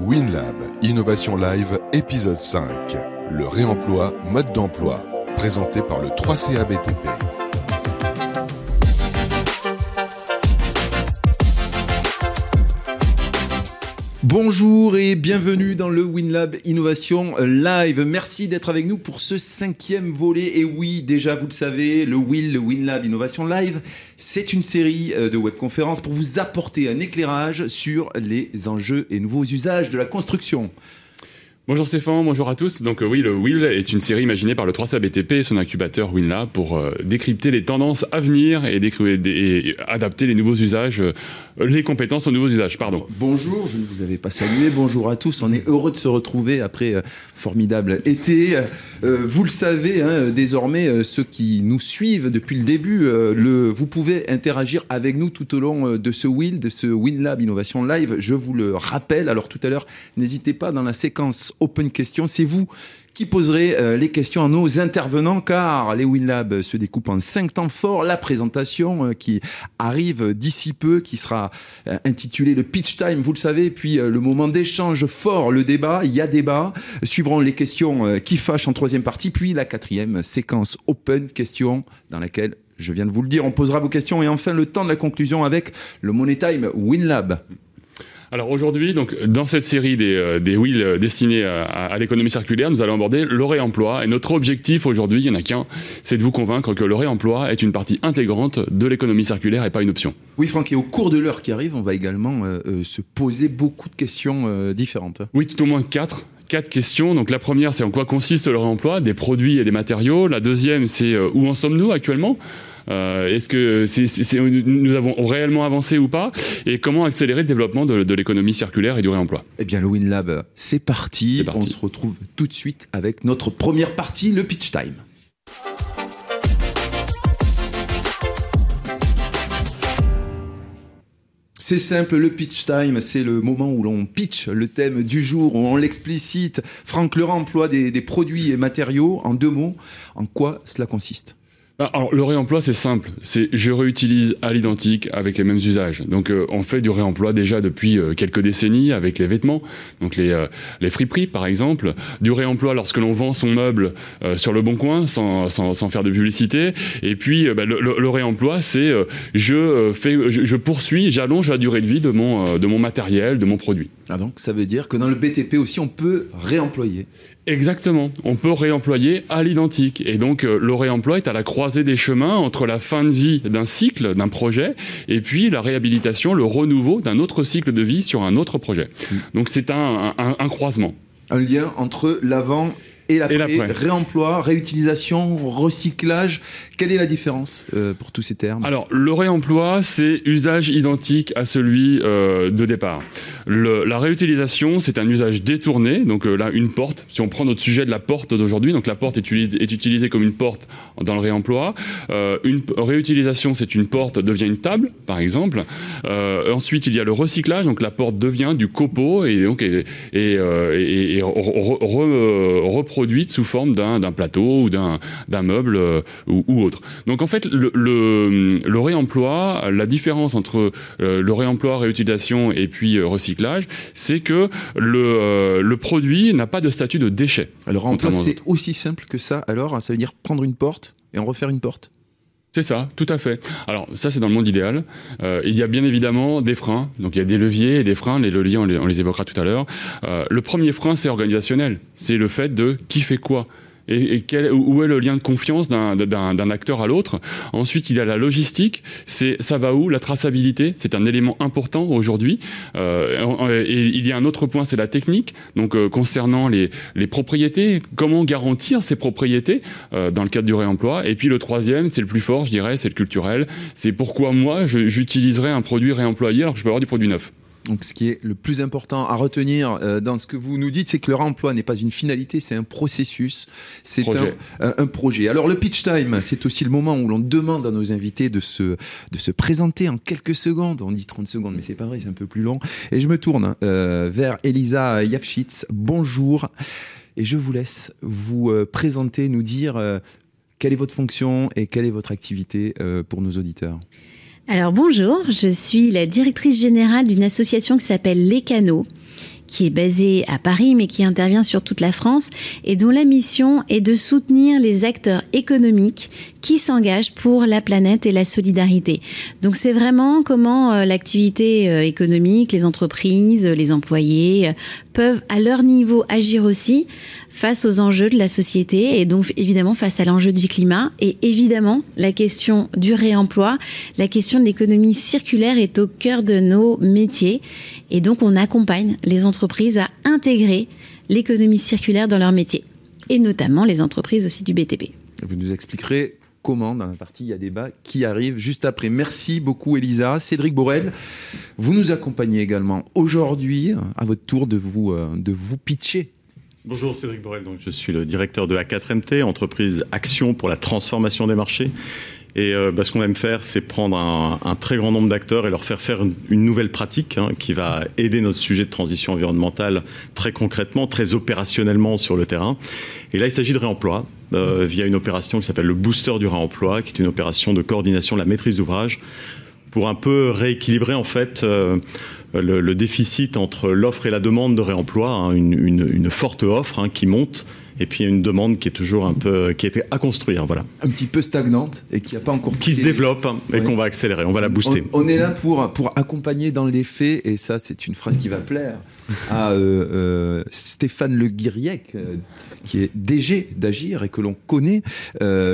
WinLab, Innovation Live, épisode 5. Le réemploi, mode d'emploi. Présenté par le 3CABTP. Bonjour et bienvenue dans le WinLab Innovation Live. Merci d'être avec nous pour ce cinquième volet. Et oui, déjà vous le savez, le WIL, le WinLab Innovation Live, c'est une série euh, de webconférences pour vous apporter un éclairage sur les enjeux et nouveaux usages de la construction. Bonjour Stéphane, bonjour à tous. Donc euh, oui, le Will est une série imaginée par le 3CBTP et son incubateur WinLab pour euh, décrypter les tendances à venir et, et adapter les nouveaux usages les compétences aux nouveaux usages. Pardon. Bonjour, je ne vous avais pas salué. Bonjour à tous. On est heureux de se retrouver après euh, formidable été. Euh, vous le savez, hein, désormais, euh, ceux qui nous suivent depuis le début, vous pouvez interagir avec nous tout au long de ce Will, de ce WinLab Innovation Live. Je vous le rappelle. Alors tout à l'heure, n'hésitez pas dans la séquence Open Question. C'est vous qui poserait euh, les questions à nos intervenants, car les WinLab se découpent en cinq temps forts. La présentation euh, qui arrive d'ici peu, qui sera euh, intitulée le pitch time, vous le savez, puis le moment d'échange fort, le débat, il y a débat. Suivront les questions qui fâchent en troisième partie, puis la quatrième séquence open question dans laquelle je viens de vous le dire, on posera vos questions et enfin le temps de la conclusion avec le Money Time WinLab. Alors aujourd'hui, donc dans cette série des, euh, des wheels euh, destinés à, l'économie circulaire, nous allons aborder le réemploi. Et notre objectif aujourd'hui, il n'y en a qu'un, c'est de vous convaincre que le réemploi est une partie intégrante de l'économie circulaire et pas une option. Oui, Franck, et au cours de l'heure qui arrive, on va également euh, se poser beaucoup de questions différentes. Oui, tout au moins quatre quatre questions. Donc la première, c'est en quoi consiste le réemploi? Des produits et des matériaux. La deuxième, c'est où en sommes-nous actuellement? Est-ce que nous avons réellement avancé ou pas? Et comment accélérer le développement de, l'économie circulaire et du réemploi? Eh bien, le WinLab, c'est parti. parti. On se retrouve tout de suite avec notre première partie, le pitch time. C'est simple, le pitch time, c'est le moment où l'on pitch le thème du jour, où on l'explicite. Franck Laurent emploie des produits et matériaux. En deux mots, en quoi cela consiste? Alors, le réemploi, c'est simple. C'est je réutilise à l'identique avec les mêmes usages. Donc, euh, on fait du réemploi déjà depuis euh, quelques décennies avec les vêtements, donc les, euh, les friperies, par exemple. Du réemploi lorsque l'on vend son meuble sur le bon coin, sans, sans, sans, faire de publicité. Et puis, bah, le, le, réemploi, c'est je, fais, je, je poursuis, j'allonge la durée de vie de mon, de mon matériel, de mon produit. Ah donc, ça veut dire que dans le BTP aussi, on peut réemployer Exactement. On peut réemployer à l'identique. Et donc, euh, le réemploi est à la croisée des chemins entre la fin de vie d'un cycle, d'un projet, et puis la réhabilitation, le renouveau d'un autre cycle de vie sur un autre projet. Mm. Donc, c'est un, un croisement. Un lien entre l'avant et l'après, réemploi, réutilisation, recyclage. Quelle est la différence euh, pour tous ces termes? Alors, le réemploi, c'est usage identique à celui euh, de départ. Le, la réutilisation, c'est un usage détourné. Donc euh, là, une porte, si on prend notre sujet de la porte d'aujourd'hui, donc la porte est, est, utilisée comme une porte dans le réemploi. une réutilisation, c'est une porte devient une table, par exemple. ensuite, il y a le recyclage, donc la porte devient du copeau et donc et, et, et, produite sous forme d'un plateau ou d'un meuble euh, ou, autre. Donc en fait, le, le, réemploi, la différence entre euh, le réemploi, réutilisation et puis euh, recyclage, c'est que le, le produit n'a pas de statut de déchet. Le réemploi, c'est aussi simple que ça. Alors, ça veut dire prendre une porte et en refaire une porte c'est ça, tout à fait. Alors ça, c'est dans le monde idéal. il y a bien évidemment des freins. Donc il y a des leviers et des freins. Les leviers, on les, évoquera tout à l'heure. le premier frein, c'est organisationnel. C'est le fait de qui fait quoi et, quel, où est le lien de confiance d'un acteur à l'autre? Ensuite, il y a la logistique, c'est ça va où? La traçabilité, c'est un élément important aujourd'hui. Euh, et il y a un autre point, c'est la technique. Donc euh, concernant les, les, propriétés, comment garantir ces propriétés euh, dans le cadre du réemploi? Et puis le troisième, c'est le plus fort, je dirais, c'est le culturel. C'est pourquoi moi, j'utiliserai un produit réemployé alors que je peux avoir du produit neuf. Donc, ce qui est le plus important à retenir euh, dans ce que vous nous dites, c'est que le réemploi n'est pas une finalité, c'est un processus, c'est un, projet. Alors, le pitch time, c'est aussi le moment où l'on demande à nos invités de se, de se présenter en quelques secondes. On dit 30 secondes, mais c'est pas vrai, c'est un peu plus long. Et je me tourne euh, vers Elisa Yafshitz. Bonjour. Et je vous laisse vous euh, présenter, nous dire quelle est votre fonction et quelle est votre activité pour nos auditeurs. Alors bonjour, je suis la directrice générale d'une association qui s'appelle Les Canaux, qui est basé à Paris mais qui intervient sur toute la France et dont la mission est de soutenir les acteurs économiques qui s'engagent pour la planète et la solidarité. Donc c'est vraiment comment euh, l'activité euh, économique, les entreprises, les employés euh, peuvent à leur niveau agir aussi face aux enjeux de la société et donc évidemment face à l'enjeu du climat et évidemment la question du réemploi, la question de l'économie circulaire est au cœur de nos métiers et donc on accompagne les entreprises à intégrer l'économie circulaire dans leur métier et notamment les entreprises aussi du BTP. Vous nous expliquerez dans la partie il y a débat qui arrive juste après. Merci beaucoup Elisa. Cédric Borel, vous nous accompagnez également aujourd'hui à votre tour de vous, euh, de vous pitcher Bonjour Cédric Borel, donc je suis le directeur de A4MT, entreprise Action pour la transformation des marchés. Et euh, bah, ce qu'on aime faire, c'est prendre un, très grand nombre d'acteurs et leur faire faire une, nouvelle pratique hein, qui va aider notre sujet de transition environnementale très concrètement, très opérationnellement sur le terrain. Et là, il s'agit de réemploi euh, via une opération qui s'appelle le Booster du réemploi, qui est une opération de coordination de la maîtrise d'ouvrage pour un peu rééquilibrer en fait euh, le, déficit entre l'offre et la demande de réemploi, hein, une, forte offre hein, qui monte et puis une demande qui est toujours un peu qui était à construire voilà. Un petit peu stagnante et qui a pas encore qui se développe et qu'on va accélérer on va la booster. On, est là pour pour accompagner dans les faits et ça c'est une phrase qui va plaire à euh, euh, Stéphane Le Guiriec euh, qui est DG d'Agir et que l'on connaît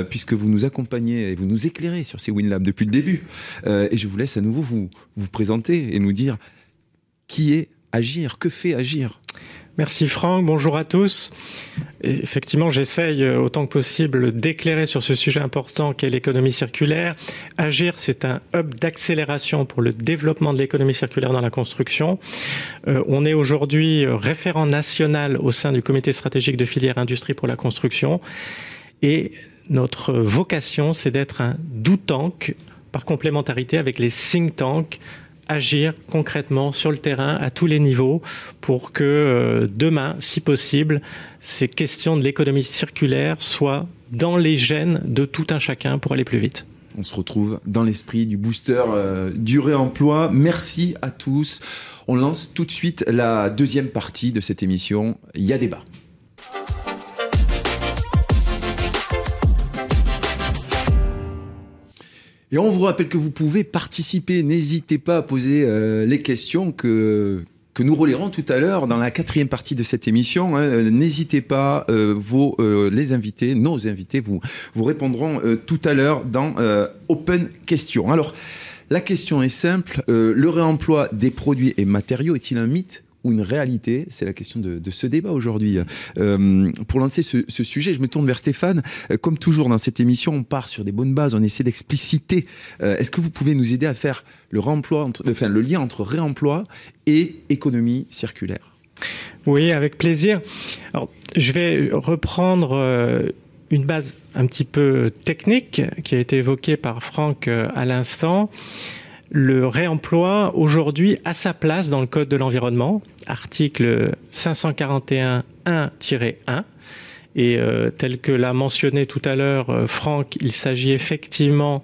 puisque vous nous accompagnez et vous nous éclairez sur ces WinLab depuis le début. Et je vous laisse à nouveau vous vous présenter et nous dire qui est Agir que fait Agir? Merci Franck, bonjour à tous. effectivement, j'essaye euh, autant que possible d'éclairer sur ce sujet important qu'est l'économie circulaire. Agir, c'est un hub d'accélération pour le développement de l'économie circulaire dans la construction. Euh, on est aujourd'hui euh, référent national au sein du comité stratégique de filière industrie pour la construction. Et notre vocation, c'est d'être un do tank par complémentarité avec les think tanks agir concrètement sur le terrain à tous les niveaux pour que euh, demain, si possible, ces questions de l'économie circulaire soient dans les gènes de tout un chacun pour aller plus vite. On se retrouve dans l'esprit du booster euh, du réemploi. Merci à tous. On lance tout de suite la deuxième partie de cette émission. Il y a débat. Et on vous rappelle que vous pouvez participer. N'hésitez pas à poser euh, les questions que nous relayerons tout à l'heure dans la quatrième partie de cette émission. Hein. N'hésitez pas, euh, euh, les invités, nos invités, vous, vous répondront tout à l'heure dans Open Questions. Alors, la question est simple. le réemploi des produits et matériaux est-il un mythe? Ou une réalité C'est la question de, ce débat aujourd'hui. Euh, pour lancer ce, sujet, je me tourne vers Stéphane. Euh, comme toujours dans cette émission, on part sur des bonnes bases, on essaie d'expliciter. Euh, est-ce que vous pouvez nous aider à faire le, le lien entre réemploi et économie circulaire? Oui, avec plaisir. Alors, je vais reprendre une base un petit peu technique qui a été évoquée par Franck à l'instant le réemploi aujourd'hui a sa place dans le Code de l'environnement, article 541.1-1. Et euh, tel que l'a mentionné tout à l'heure euh, Franck, il s'agit effectivement,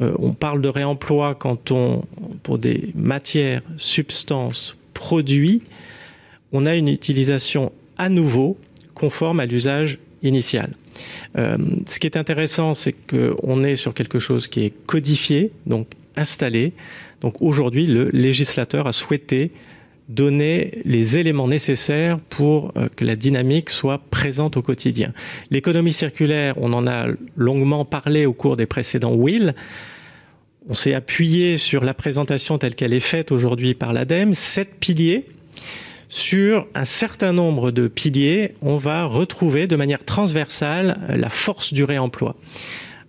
euh, on parle de réemploi quand on, pour des matières, substances, produits, on a une utilisation à nouveau conforme à l'usage initial. ce qui est intéressant, c'est qu'on est sur quelque chose qui est codifié, donc installé. Donc aujourd'hui, le législateur a souhaité donner les éléments nécessaires pour euh, que la dynamique soit présente au quotidien. L'économie circulaire, on en a longuement parlé au cours des précédents Will. On s'est appuyé sur la présentation telle qu'elle est faite aujourd'hui par l'ADEME, sept piliers. Sur un certain nombre de piliers, on va retrouver de manière transversale la force du réemploi.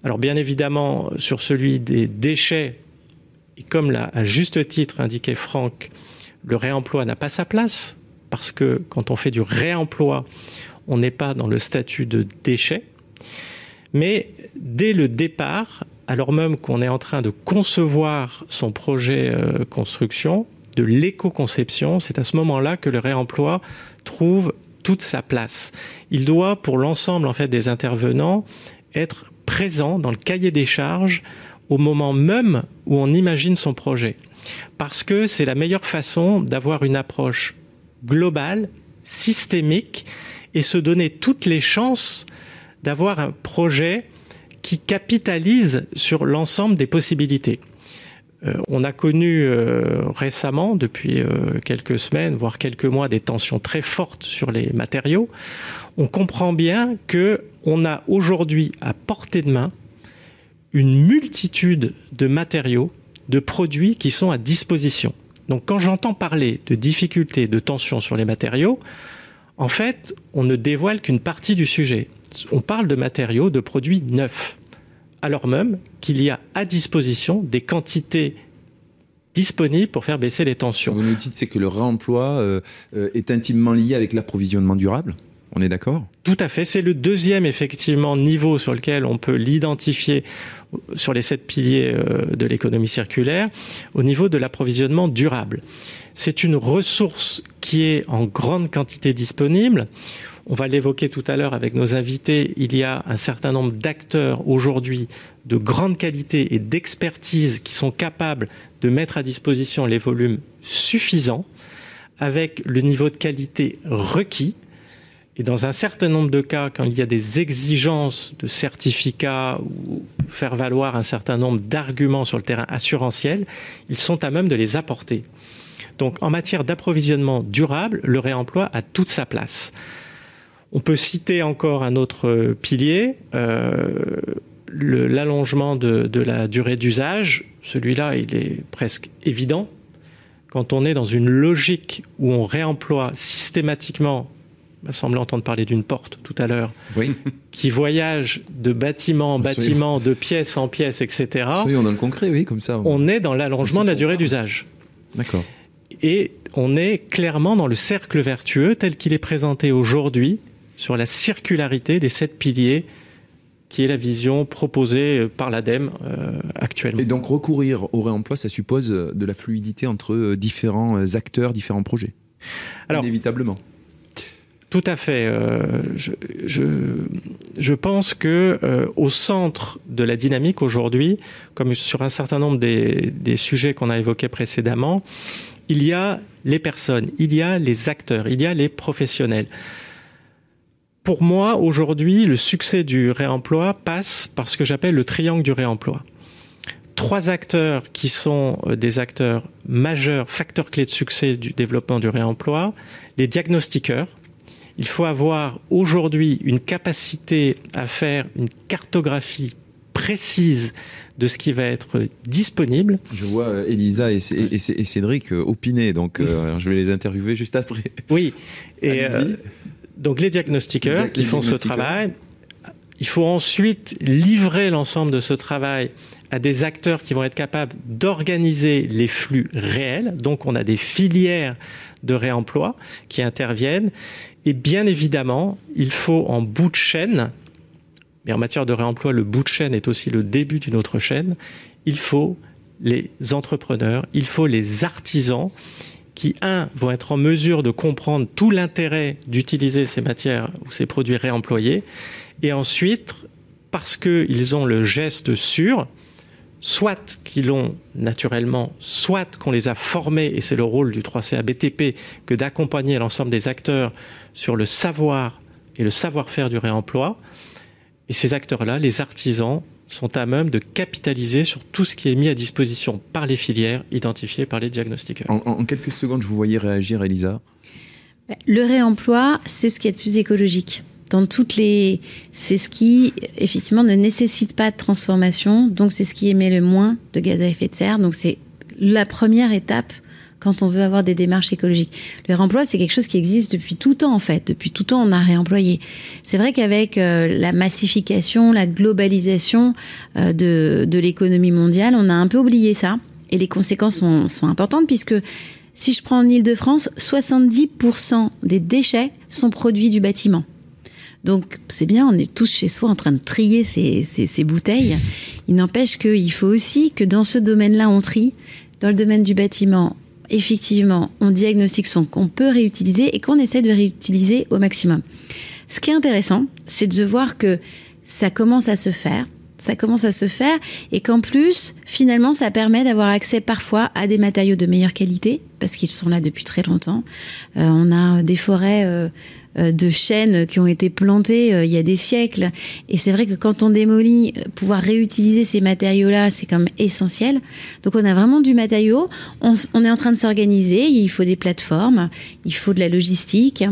Alors bien évidemment, sur celui des déchets, et comme l'a à juste titre indiqué Franck, le réemploi n'a pas sa place, parce que quand on fait du réemploi, on n'est pas dans le statut de déchet. Mais dès le départ, alors même qu'on est en train de concevoir son projet euh, construction, de l'éco-conception, c'est à ce moment-là que le réemploi trouve toute sa place. Il doit, pour l'ensemble en fait des intervenants, être présent dans le cahier des charges au moment même où on imagine son projet. Parce que c'est la meilleure façon d'avoir une approche global, systémique, et se donner toutes les chances d'avoir un projet qui capitalise sur l'ensemble des possibilités. Euh, on a connu euh, récemment, depuis euh, quelques semaines, voire quelques mois, des tensions très fortes sur les matériaux. On comprend bien que on a aujourd'hui à portée de main une multitude de matériaux, de produits qui sont à disposition. Donc quand j'entends parler de difficultés, de tensions sur les matériaux, en fait, on ne dévoile qu'une partie du sujet. On parle de matériaux, de produits neufs, alors même qu'il y a à disposition des quantités disponibles pour faire baisser les tensions. Vous nous dites c'est que le réemploi euh, euh, est intimement lié avec l'approvisionnement durable? On est d'accord? Tout à fait. C'est le deuxième, effectivement, niveau sur lequel on peut l'identifier sur les sept piliers euh, de l'économie circulaire, au niveau de l'approvisionnement durable. C'est une ressource qui est en grande quantité disponible. On va l'évoquer tout à l'heure avec nos invités. Il y a un certain nombre d'acteurs aujourd'hui de grande qualité et d'expertise qui sont capables de mettre à disposition les volumes suffisants avec le niveau de qualité requis et dans un certain nombre de cas, quand il y a des exigences de certificats ou faire valoir un certain nombre d'arguments sur le terrain assurantiel, ils sont à même de les apporter. Donc en matière d'approvisionnement durable, le réemploi a toute sa place. On peut citer encore un autre pilier, euh, l'allongement de, de la durée d'usage. Celui-là, il est presque évident. Quand on est dans une logique où on réemploie systématiquement m'a semblé entendre parler d'une porte tout à l'heure, qui voyage de bâtiment en bâtiment, de pièce en pièce, etc. Soyons dans le concret, oui, comme ça. On, est dans l'allongement de la durée d'usage. D'accord. Et on est clairement dans le cercle vertueux tel qu'il est présenté aujourd'hui sur la circularité des sept piliers qui est la vision proposée par l'ADEME euh, actuellement. Et donc recourir au réemploi, ça suppose de la fluidité entre euh, différents acteurs, différents projets. Alors, Inévitablement. Tout à fait. Euh, je, pense que euh, au centre de la dynamique aujourd'hui, comme sur un certain nombre des, des sujets qu'on a évoqués précédemment, il y a les personnes, il y a les acteurs, il y a les professionnels. Pour moi, aujourd'hui, le succès du réemploi passe par ce que j'appelle le triangle du réemploi. Trois acteurs qui sont euh, des acteurs majeurs, facteurs clés de succès du développement du réemploi, les diagnostiqueurs, il faut avoir aujourd'hui une capacité à faire une cartographie précise de ce qui va être disponible. Je vois euh, Elisa et, Cédric euh, opiner, donc euh, je vais les interviewer juste après. Oui, et donc les diagnostiqueurs qui font ce travail, il faut ensuite livrer l'ensemble de ce travail à des acteurs qui vont être capables d'organiser les flux réels. Donc on a des filières de réemploi qui interviennent et bien évidemment, il faut en bout de chaîne, mais en matière de réemploi, le bout de chaîne est aussi le début d'une autre chaîne, il faut les entrepreneurs, il faut les artisans qui, un, vont être en mesure de comprendre tout l'intérêt d'utiliser ces matières ou ces produits réemployés, et ensuite, parce qu'ils ont le geste sûr, soit qu'ils l'ont naturellement, soit qu'on les a formés, et c'est le rôle du 3CA BTP que d'accompagner l'ensemble des acteurs sur le savoir et le savoir-faire du réemploi. Et ces acteurs-là, les artisans, sont à même de capitaliser sur tout ce qui est mis à disposition par les filières identifiées par les diagnostiqueurs. En, quelques secondes, je vous voyais réagir, Elisa. Le réemploi, c'est ce qui est le plus écologique dans toutes les. C'est ce qui, effectivement, ne nécessite pas de transformation, donc c'est ce qui émet le moins de gaz à effet de serre. Donc c'est la première étape quand on veut avoir des démarches écologiques. Le réemploi, c'est quelque chose qui existe depuis tout temps, en fait. Depuis tout temps, on a réemployé. C'est vrai qu'avec euh, la massification, la globalisation euh, de, l'économie mondiale, on a un peu oublié ça. Et les conséquences sont, sont importantes puisque si je prends en Ile-de-France, 70% des déchets sont produits du bâtiment. Donc c'est bien, on est tous chez soi en train de trier ces, bouteilles. Il n'empêche qu'il faut aussi que dans ce domaine-là, on trie. Dans le domaine du bâtiment, effectivement, on diagnostique qu'on peut réutiliser et qu'on essaie de réutiliser au maximum. Ce qui est intéressant, c'est de voir que ça commence à se faire. ça commence à se faire et qu'en plus, finalement, ça permet d'avoir accès parfois à des matériaux de meilleure qualité parce qu'ils sont là depuis très longtemps. Euh, on a des forêts euh, de chênes qui ont été plantées il y a des siècles et c'est vrai que quand on démolit, pouvoir réutiliser ces matériaux-là, c'est quand même essentiel. Donc on a vraiment du matériau. On, on est en train de s'organiser. Il faut des plateformes, il faut de la logistique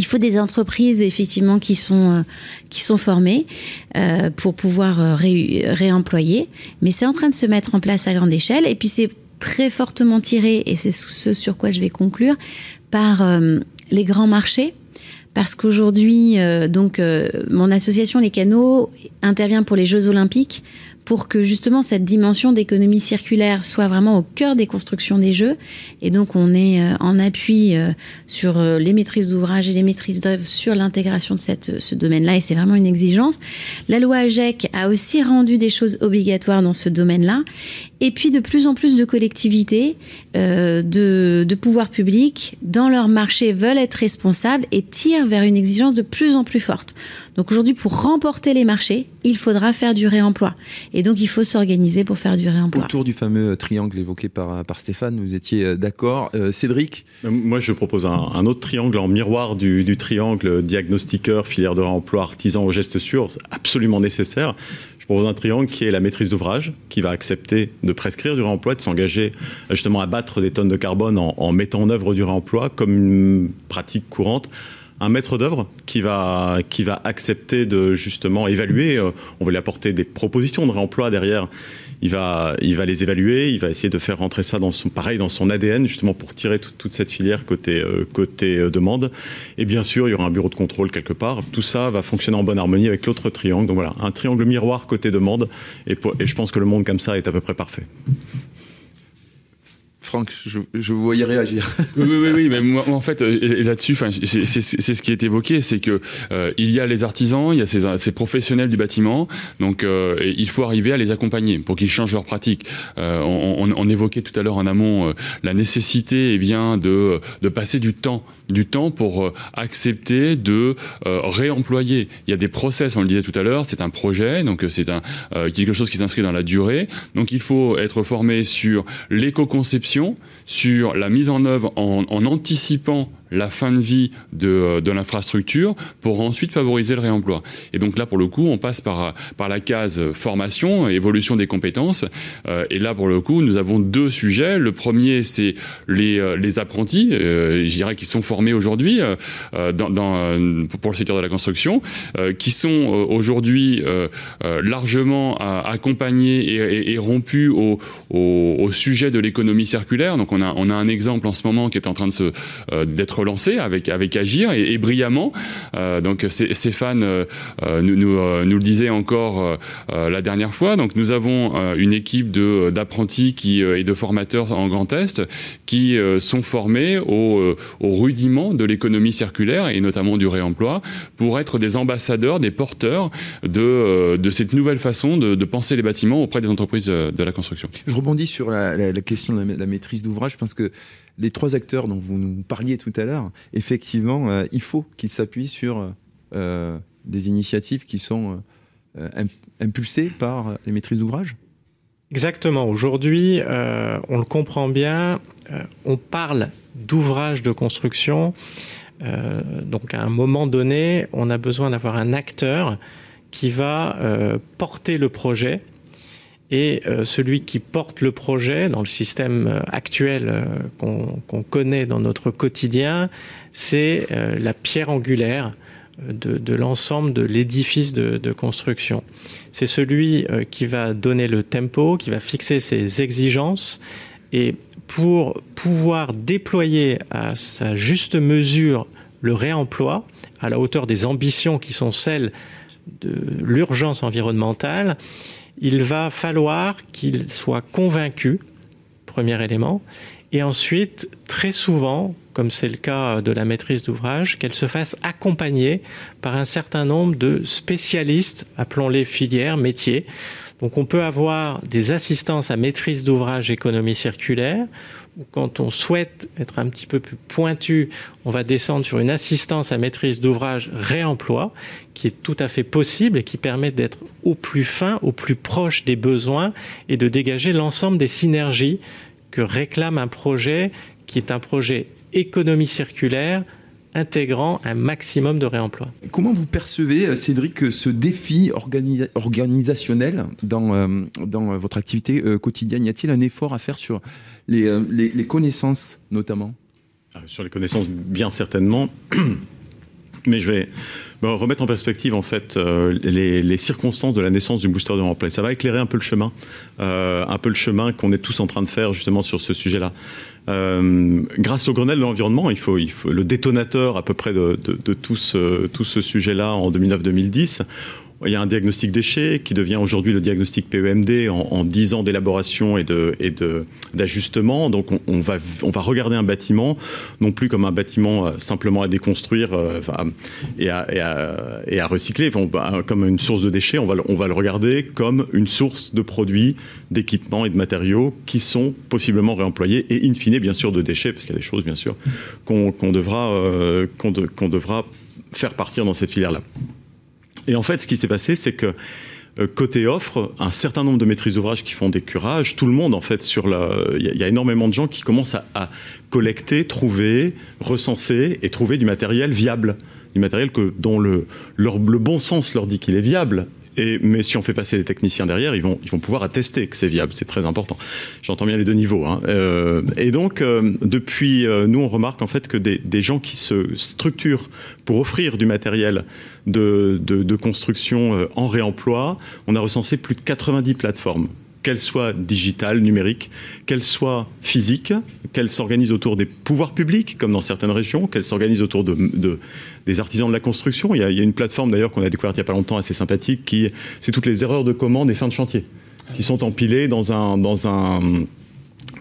il faut des entreprises effectivement qui sont euh, qui sont formées euh, pour pouvoir euh, réemployer, mais c'est en train de se mettre en place à grande échelle et puis c'est très fortement tiré et c'est ce sur quoi je vais conclure par les grands marchés parce qu'aujourd'hui donc mon association les canaux intervient pour les Jeux olympiques pour que justement cette dimension d'économie circulaire soit vraiment au cœur des constructions des jeux. Et donc on est euh, en appui euh, sur euh, les maîtrises d'ouvrage et les maîtrises d'œuvre sur l'intégration de cette, ce domaine-là, et c'est vraiment une exigence. La loi AGEC a aussi rendu des choses obligatoires dans ce domaine-là. Et puis de plus en plus de collectivités, de, de pouvoirs publics, dans leur marché, veulent être responsables et tirent vers une exigence de plus en plus forte. Donc aujourd'hui, pour remporter les marchés, il faudra faire du réemploi. Et donc il faut s'organiser pour faire du réemploi. Autour du fameux triangle évoqué par, par Stéphane, vous étiez euh, d'accord. Euh, Cédric Moi, je propose un, un, autre triangle en miroir du, du triangle diagnostiqueur, filière de réemploi, artisan au geste sûr, absolument nécessaire propose un triangle qui est la maîtrise d'ouvrage, qui va accepter de prescrire du réemploi, de s'engager justement à battre des tonnes de carbone en, en mettant en œuvre du réemploi comme une pratique courante un maître d'œuvre qui va qui va accepter de justement évaluer. Euh, on va lui apporter des propositions de réemploi derrière il va, il va les évaluer, il va essayer de faire rentrer ça dans son, pareil, dans son ADN, justement pour tirer toute cette filière côté, euh, côté euh, demande. Et bien sûr, il y aura un bureau de contrôle quelque part. Tout ça va fonctionner en bonne harmonie avec l'autre triangle. Donc voilà, un triangle miroir côté demande. Et, et je pense que le monde comme ça est à peu près parfait. Franck, je, vous voyais réagir. oui, oui, oui, mais moi, en fait, euh, là-dessus, c'est ce qui est évoqué, c'est que euh, il y a les artisans, il y a ces, professionnels du bâtiment, donc euh, il faut arriver à les accompagner pour qu'ils changent leur pratique. On, évoquait tout à l'heure en amont la nécessité, eh bien, de, passer du temps du temps pour accepter de réemployer. Il y a des process, on le disait tout à l'heure, c'est un projet, donc c'est quelque chose qui s'inscrit dans la durée. Donc il faut être formé sur l'éco-conception, sur la mise en œuvre en, anticipant la fin de vie de, euh, de l'infrastructure pour ensuite favoriser le réemploi. Et donc là, pour le coup, on passe par, par la case formation, évolution des compétences. Euh, et là, pour le coup, nous avons deux sujets. Le premier, c'est les, euh, les apprentis, euh, je dirais, qui sont formés aujourd'hui euh, dans, dans, pour le secteur de la construction, euh, qui sont aujourd'hui largement accompagnés et, et, et rompus au, au, au, sujet de l'économie circulaire. Donc on a, on a un exemple en ce moment qui est en train de se d'être lancé avec, avec Agir et, brillamment. Euh, donc Stéphane euh, euh, nous, nous, le disait encore la dernière fois. Donc nous avons une équipe d'apprentis qui et de formateurs en Grand Est qui sont formés au, au rudiment de l'économie circulaire et notamment du réemploi pour être des ambassadeurs, des porteurs de, de cette nouvelle façon de, penser les bâtiments auprès des entreprises de la construction. Je rebondis sur la, question de la, la maîtrise d'ouvrage parce que les trois acteurs dont vous nous parliez tout à l'heure, effectivement, euh, il faut qu'ils s'appuient sur euh, des initiatives qui sont euh, impulsées par les maîtrises d'ouvrage Exactement. Aujourd'hui, euh, on le comprend bien, euh, on parle d'ouvrage de construction. Euh, donc à un moment donné, on a besoin d'avoir un acteur qui va porter le projet et euh, celui qui porte le projet dans le système euh, actuel euh, qu'on qu connaît dans notre quotidien, c'est la pierre angulaire de, de l'ensemble de l'édifice de, de, construction. C'est celui qui va donner le tempo, qui va fixer ses exigences et pour pouvoir déployer à sa juste mesure le réemploi à la hauteur des ambitions qui sont celles de l'urgence environnementale, il va falloir qu'il soit convaincu, premier élément, et ensuite, très souvent, comme c'est le cas de la maîtrise d'ouvrage, qu'elle se fasse accompagner par un certain nombre de spécialistes, appelons-les filières, métiers. Donc on peut avoir des assistances à maîtrise d'ouvrage économie circulaire, quand on souhaite être un petit peu plus pointu, on va descendre sur une assistance à maîtrise d'ouvrage réemploi, qui est tout à fait possible et qui permet d'être au plus fin, au plus proche des besoins et de dégager l'ensemble des synergies que réclame un projet qui est un projet économie circulaire intégrant un maximum de réemploi. Comment vous percevez, euh, Cédric, ce défi organisationnel dans, euh, dans votre activité euh, quotidienne? Y a-t-il un effort à faire sur les, les, connaissances notamment ah, Sur les connaissances, bien certainement. Mais je vais remettre en perspective en fait les, les, circonstances de la naissance du booster de réemploi. Ça va éclairer un peu le chemin, un peu le chemin qu'on est tous en train de faire justement sur ce sujet-là. Euh, grâce au Grenelle de l'environnement, il faut, il faut, le détonateur à peu près de, tout ce sujet-là en 2009-2010, il y a un diagnostic déchet qui devient aujourd'hui le diagnostic PEMD en, en 10 ans d'élaboration et et de d'ajustement. Donc on, va on va regarder un bâtiment non plus comme un bâtiment euh, simplement à déconstruire euh, et, à, et, à, recycler, enfin, comme une source de déchets. On va on va le regarder comme une source de produits, d'équipements et de matériaux qui sont possiblement réemployés et in fine bien sûr de déchets parce qu'il y a des choses bien sûr qu'on devra euh, qu'on de, qu'on devra faire partir dans cette filière là. Et en fait, ce qui s'est passé, c'est que euh, côté offre, un certain nombre de maîtrises d'ouvrage qui font des curages, tout le monde en fait sur la, il y, a énormément de gens qui commencent à, collecter, trouver, recenser et trouver du matériel viable, du matériel que dont le bon sens leur dit qu'il est viable et, mais si on fait passer les techniciens derrière, ils vont, ils vont pouvoir attester que c'est viable. C'est très important. J'entends bien les deux niveaux. Hein. Euh, et donc, euh, depuis, euh, nous, on remarque en fait que des, des, gens qui se structurent pour offrir du matériel de, de, construction en réemploi, on a recensé plus de 90 plateformes qu'elle soit digitale, numérique, qu'elle soit physique, qu'elle s'organise autour des pouvoirs publics, comme dans certaines régions, qu'elle s'organise autour de, de, des artisans de la construction. Il y a, une plateforme d'ailleurs qu'on a découverte il n'y a pas longtemps assez sympathique, qui c'est toutes les erreurs de commande et fin de chantier, qui sont empilées dans un, dans un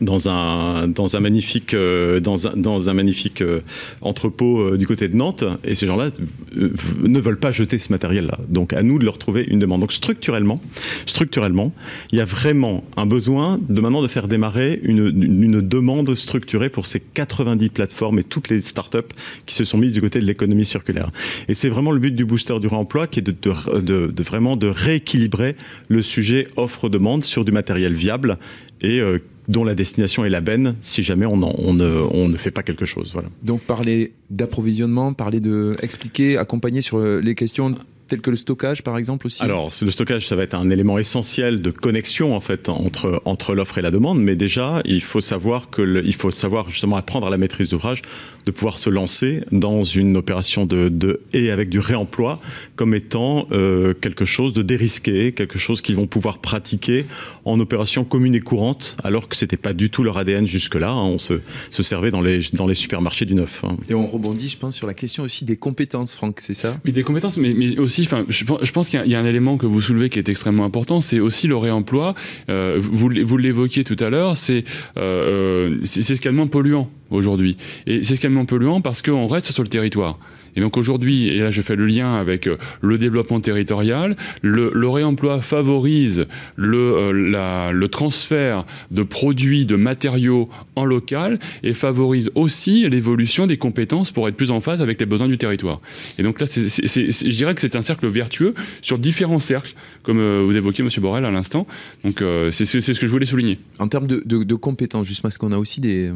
dans un dans un magnifique euh, dans un dans un magnifique euh, entrepôt euh, du côté de Nantes et ces gens-là ne veulent pas jeter ce matériel-là. Donc à nous de leur trouver une demande. Donc structurellement, structurellement, il y a vraiment un besoin de maintenant de faire démarrer une, une, une demande structurée pour ces 90 plateformes et toutes les startups qui se sont mises du côté de l'économie circulaire. Et c'est vraiment le but du booster du réemploi qui est de, de, de, de vraiment de rééquilibrer le sujet offre-demande sur du matériel viable et euh, dont la destination est la benne si jamais on, ne, ne fait pas quelque chose. Voilà. Donc parler d'approvisionnement, parler de expliquer, accompagner sur les questions tel que le stockage par exemple aussi Alors, le stockage, ça va être un élément essentiel de connexion en fait entre entre l'offre et la demande, mais déjà, il faut savoir que le, il faut savoir justement apprendre à la maîtrise d'ouvrage de pouvoir se lancer dans une opération de, de et avec du réemploi comme étant euh, quelque chose de dérisqué, quelque chose qu'ils vont pouvoir pratiquer en opération commune et courante, alors que c'était pas du tout leur ADN jusque-là. Hein, on se, se servait dans les dans les supermarchés du neuf. Hein. Et on rebondit, je pense, sur la question aussi des compétences, Franck, c'est ça? Oui, des compétences, mais, mais aussi, je, pense qu'il y, y, a un élément que vous soulevez qui est extrêmement important, c'est aussi le réemploi. Euh, vous vous l'évoquiez tout à l'heure, c'est euh, c'est ce qu'il y moins polluant aujourd'hui. Et c'est ce qui est polluant parce qu'on reste sur le territoire. Et donc aujourd'hui, et là je fais le lien avec euh, le développement territorial, le, réemploi favorise le, euh, le transfert de produits, de matériaux en local et favorise aussi l'évolution des compétences pour être plus en phase avec les besoins du territoire. Et donc là, je dirais que c'est un cercle vertueux sur différents cercles, comme euh, vous évoquiez, Monsieur Borrell, à l'instant. Donc c'est ce que je voulais souligner. En termes de, compétences, juste parce qu'on a aussi des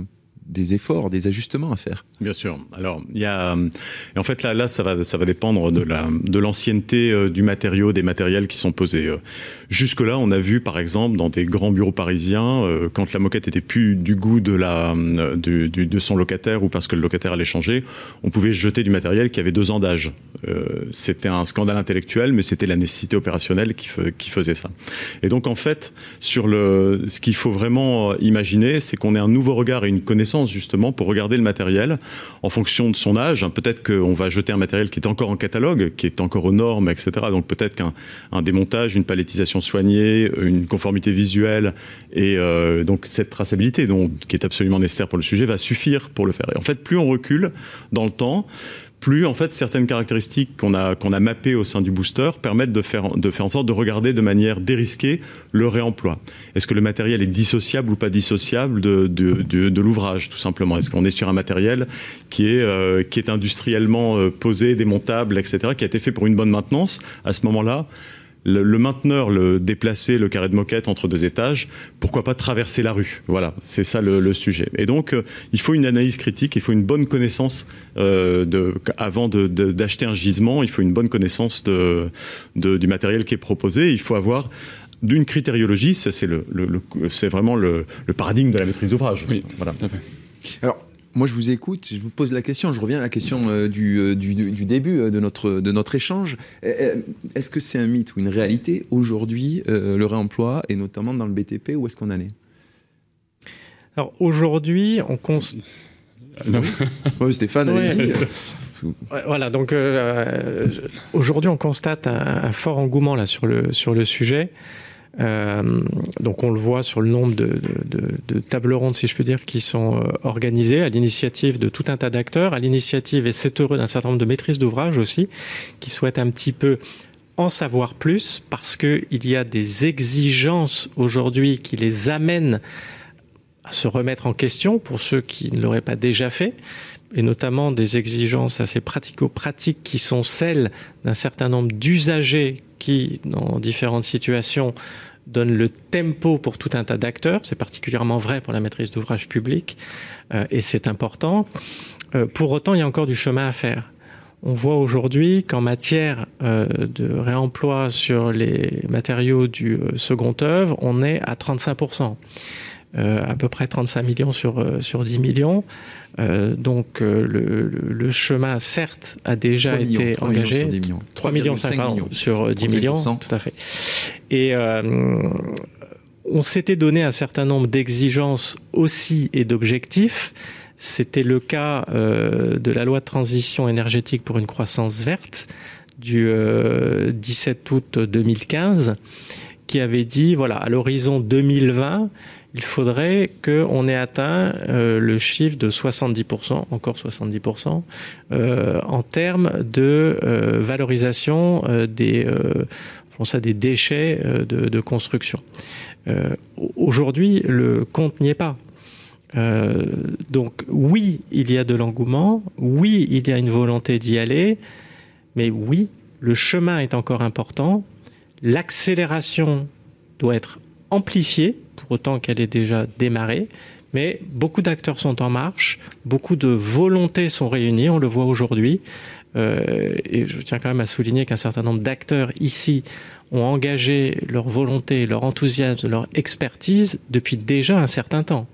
des efforts, des ajustements à faire. Bien sûr. Alors, il y a, et en fait là, là, ça va, ça va dépendre de la, de l'ancienneté euh, du matériau, des matériels qui sont posés. Euh, Jusque-là, on a vu, par exemple, dans des grands bureaux parisiens, euh, quand la moquette était plus du goût de la, euh, de son locataire ou parce que le locataire allait changer, on pouvait jeter du matériel qui avait deux ans d'âge. Euh, c'était un scandale intellectuel, mais c'était la nécessité opérationnelle qui, qui faisait ça. Et donc, en fait, sur le, ce qu'il faut vraiment imaginer, c'est qu'on ait un nouveau regard et une connaissance justement pour regarder le matériel en fonction de son âge. Peut-être qu'on va jeter un matériel qui est encore en catalogue, qui est encore aux normes, etc. Donc peut-être qu'un démontage, une palettisation soignée, une conformité visuelle et euh, donc cette traçabilité donc, qui est absolument nécessaire pour le sujet va suffire pour le faire. Et en fait, plus on recule dans le temps, plus en fait certaines caractéristiques qu'on a qu'on a mappées au sein du booster permettent de faire de faire en sorte de regarder de manière dérisquée le réemploi. Est-ce que le matériel est dissociable ou pas dissociable de de, l'ouvrage tout simplement? Est-ce qu'on est sur un matériel qui est euh, qui est industriellement euh, posé, démontable, etc., qui a été fait pour une bonne maintenance? À ce moment-là, le, mainteneur, le déplacer le carré de moquette entre deux étages, pourquoi pas traverser la rue? Voilà, c'est ça le, sujet. Et donc, euh, il faut une analyse critique, il faut une bonne connaissance euh, de, avant d'acheter un gisement, il faut une bonne connaissance de, du matériel qui est proposé. Il faut avoir d'une critériologie, c'est le, c'est vraiment le, paradigme de la maîtrise d'ouvrage. Oui, voilà. Tout à fait. Alors, moi, je vous écoute, je vous pose la question, je reviens à la question euh, euh, du, du, début euh, de notre, de notre échange. Est-ce que c'est un mythe ou une réalité aujourd'hui, le réemploi, et notamment dans le BTP, où est-ce qu'on en est? Alors aujourd'hui, on constate... oui, Stéphane, allez-y. Voilà, donc aujourd'hui on constate un, fort engouement là sur le, sur le sujet. Euh, donc on le voit sur le nombre de, de, de, tables rondes, si je peux dire, qui sont euh, organisées à l'initiative de tout un tas d'acteurs, à l'initiative, et c'est heureux, d'un certain nombre de maîtrises d'ouvrage aussi, qui souhaitent un petit peu en savoir plus, parce qu'il y a des exigences aujourd'hui qui les amènent à se remettre en question pour ceux qui ne l'auraient pas déjà fait et notamment des exigences assez pratico-pratiques qui sont celles d'un certain nombre d'usagers qui, dans différentes situations, donnent le tempo pour tout un tas d'acteurs. C'est particulièrement vrai pour la maîtrise d'ouvrage public euh, et c'est important. Euh, pour autant, il y a encore du chemin à faire. On voit aujourd'hui qu'en matière euh, de réemploi sur les matériaux du second œuvre, on est à 35%. Euh, à peu près 35 millions sur, sur 10 millions. Euh, donc le, le, chemin, certes, a déjà été engagé. 3 millions, 5 millions sur 10 millions, tout à fait. Et on s'était donné un certain nombre d'exigences aussi et d'objectifs. C'était le cas de la loi de transition énergétique pour une croissance verte du 17 août 2015 qui avait dit voilà à l'horizon 2020 il faudrait qu'on ait atteint euh, le chiffre de 70%, encore 70%, euh, en termes de euh, valorisation des, ça, des déchets de, de construction. Aujourd'hui, le compte n'y est pas. donc oui, il y a de l'engouement, oui, il y a une volonté d'y aller, mais oui, le chemin est encore important, l'accélération doit être amplifiée pour autant qu'elle ait déjà démarré. Mais beaucoup d'acteurs sont en marche, beaucoup de volontés sont réunies, on le voit aujourd'hui. Euh, et je tiens quand même à souligner qu'un certain nombre d'acteurs ici ont engagé leur volonté, leur enthousiasme, leur expertise depuis déjà un certain temps.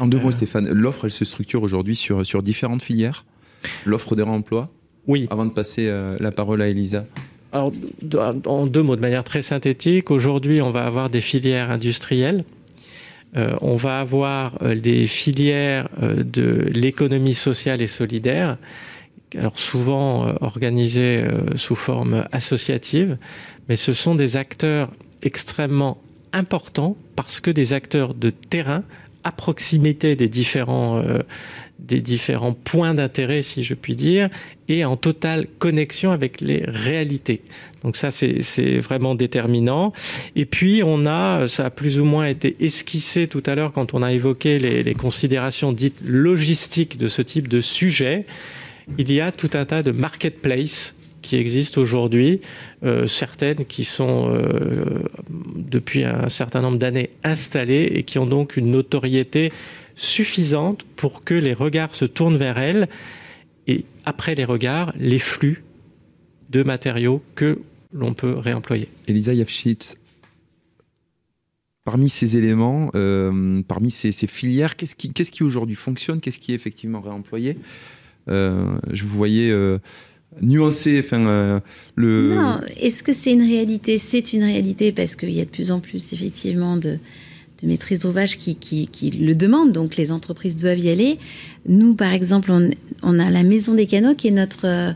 En deux mots, euh, Stéphane, l'offre, elle se structure aujourd'hui sur, sur différentes filières? L'offre des réemplois Oui. Avant de passer euh, la parole à Elisa alors, en deux mots, de manière très synthétique, aujourd'hui, on va avoir des filières industrielles. Euh, on va avoir euh, des filières euh, de l'économie sociale et solidaire, souvent organisées sous forme associative, mais ce sont des acteurs extrêmement importants parce que des acteurs de terrain à proximité des différents des différents points d'intérêt, si je puis dire, et en totale connexion avec les réalités. Donc ça, c'est vraiment déterminant. Et puis, on a, ça a plus ou moins été esquissé tout à l'heure quand on a évoqué les, les, considérations dites logistiques de ce type de sujet. Il y a tout un tas de marketplaces qui existent aujourd'hui, euh, certaines qui sont euh, depuis un certain nombre d'années installées et qui ont donc une notoriété suffisante pour que les regards se tournent vers elle et après les regards, les flux de matériaux que l'on peut réemployer. Elisa Yafshitz, parmi ces éléments, euh, parmi ces, filières, qu'est-ce qui, aujourd'hui fonctionne Qu'est-ce qui est effectivement réemployé? Je vous voyais nuancer enfin, le... Non, est-ce que c'est une réalité? C'est une réalité parce qu'il y a de plus en plus effectivement de de maîtrise d'ouvrage qui, le demandent, donc les entreprises doivent y aller. Nous, par exemple, on, a la Maison des Canaux qui est notre... Euh,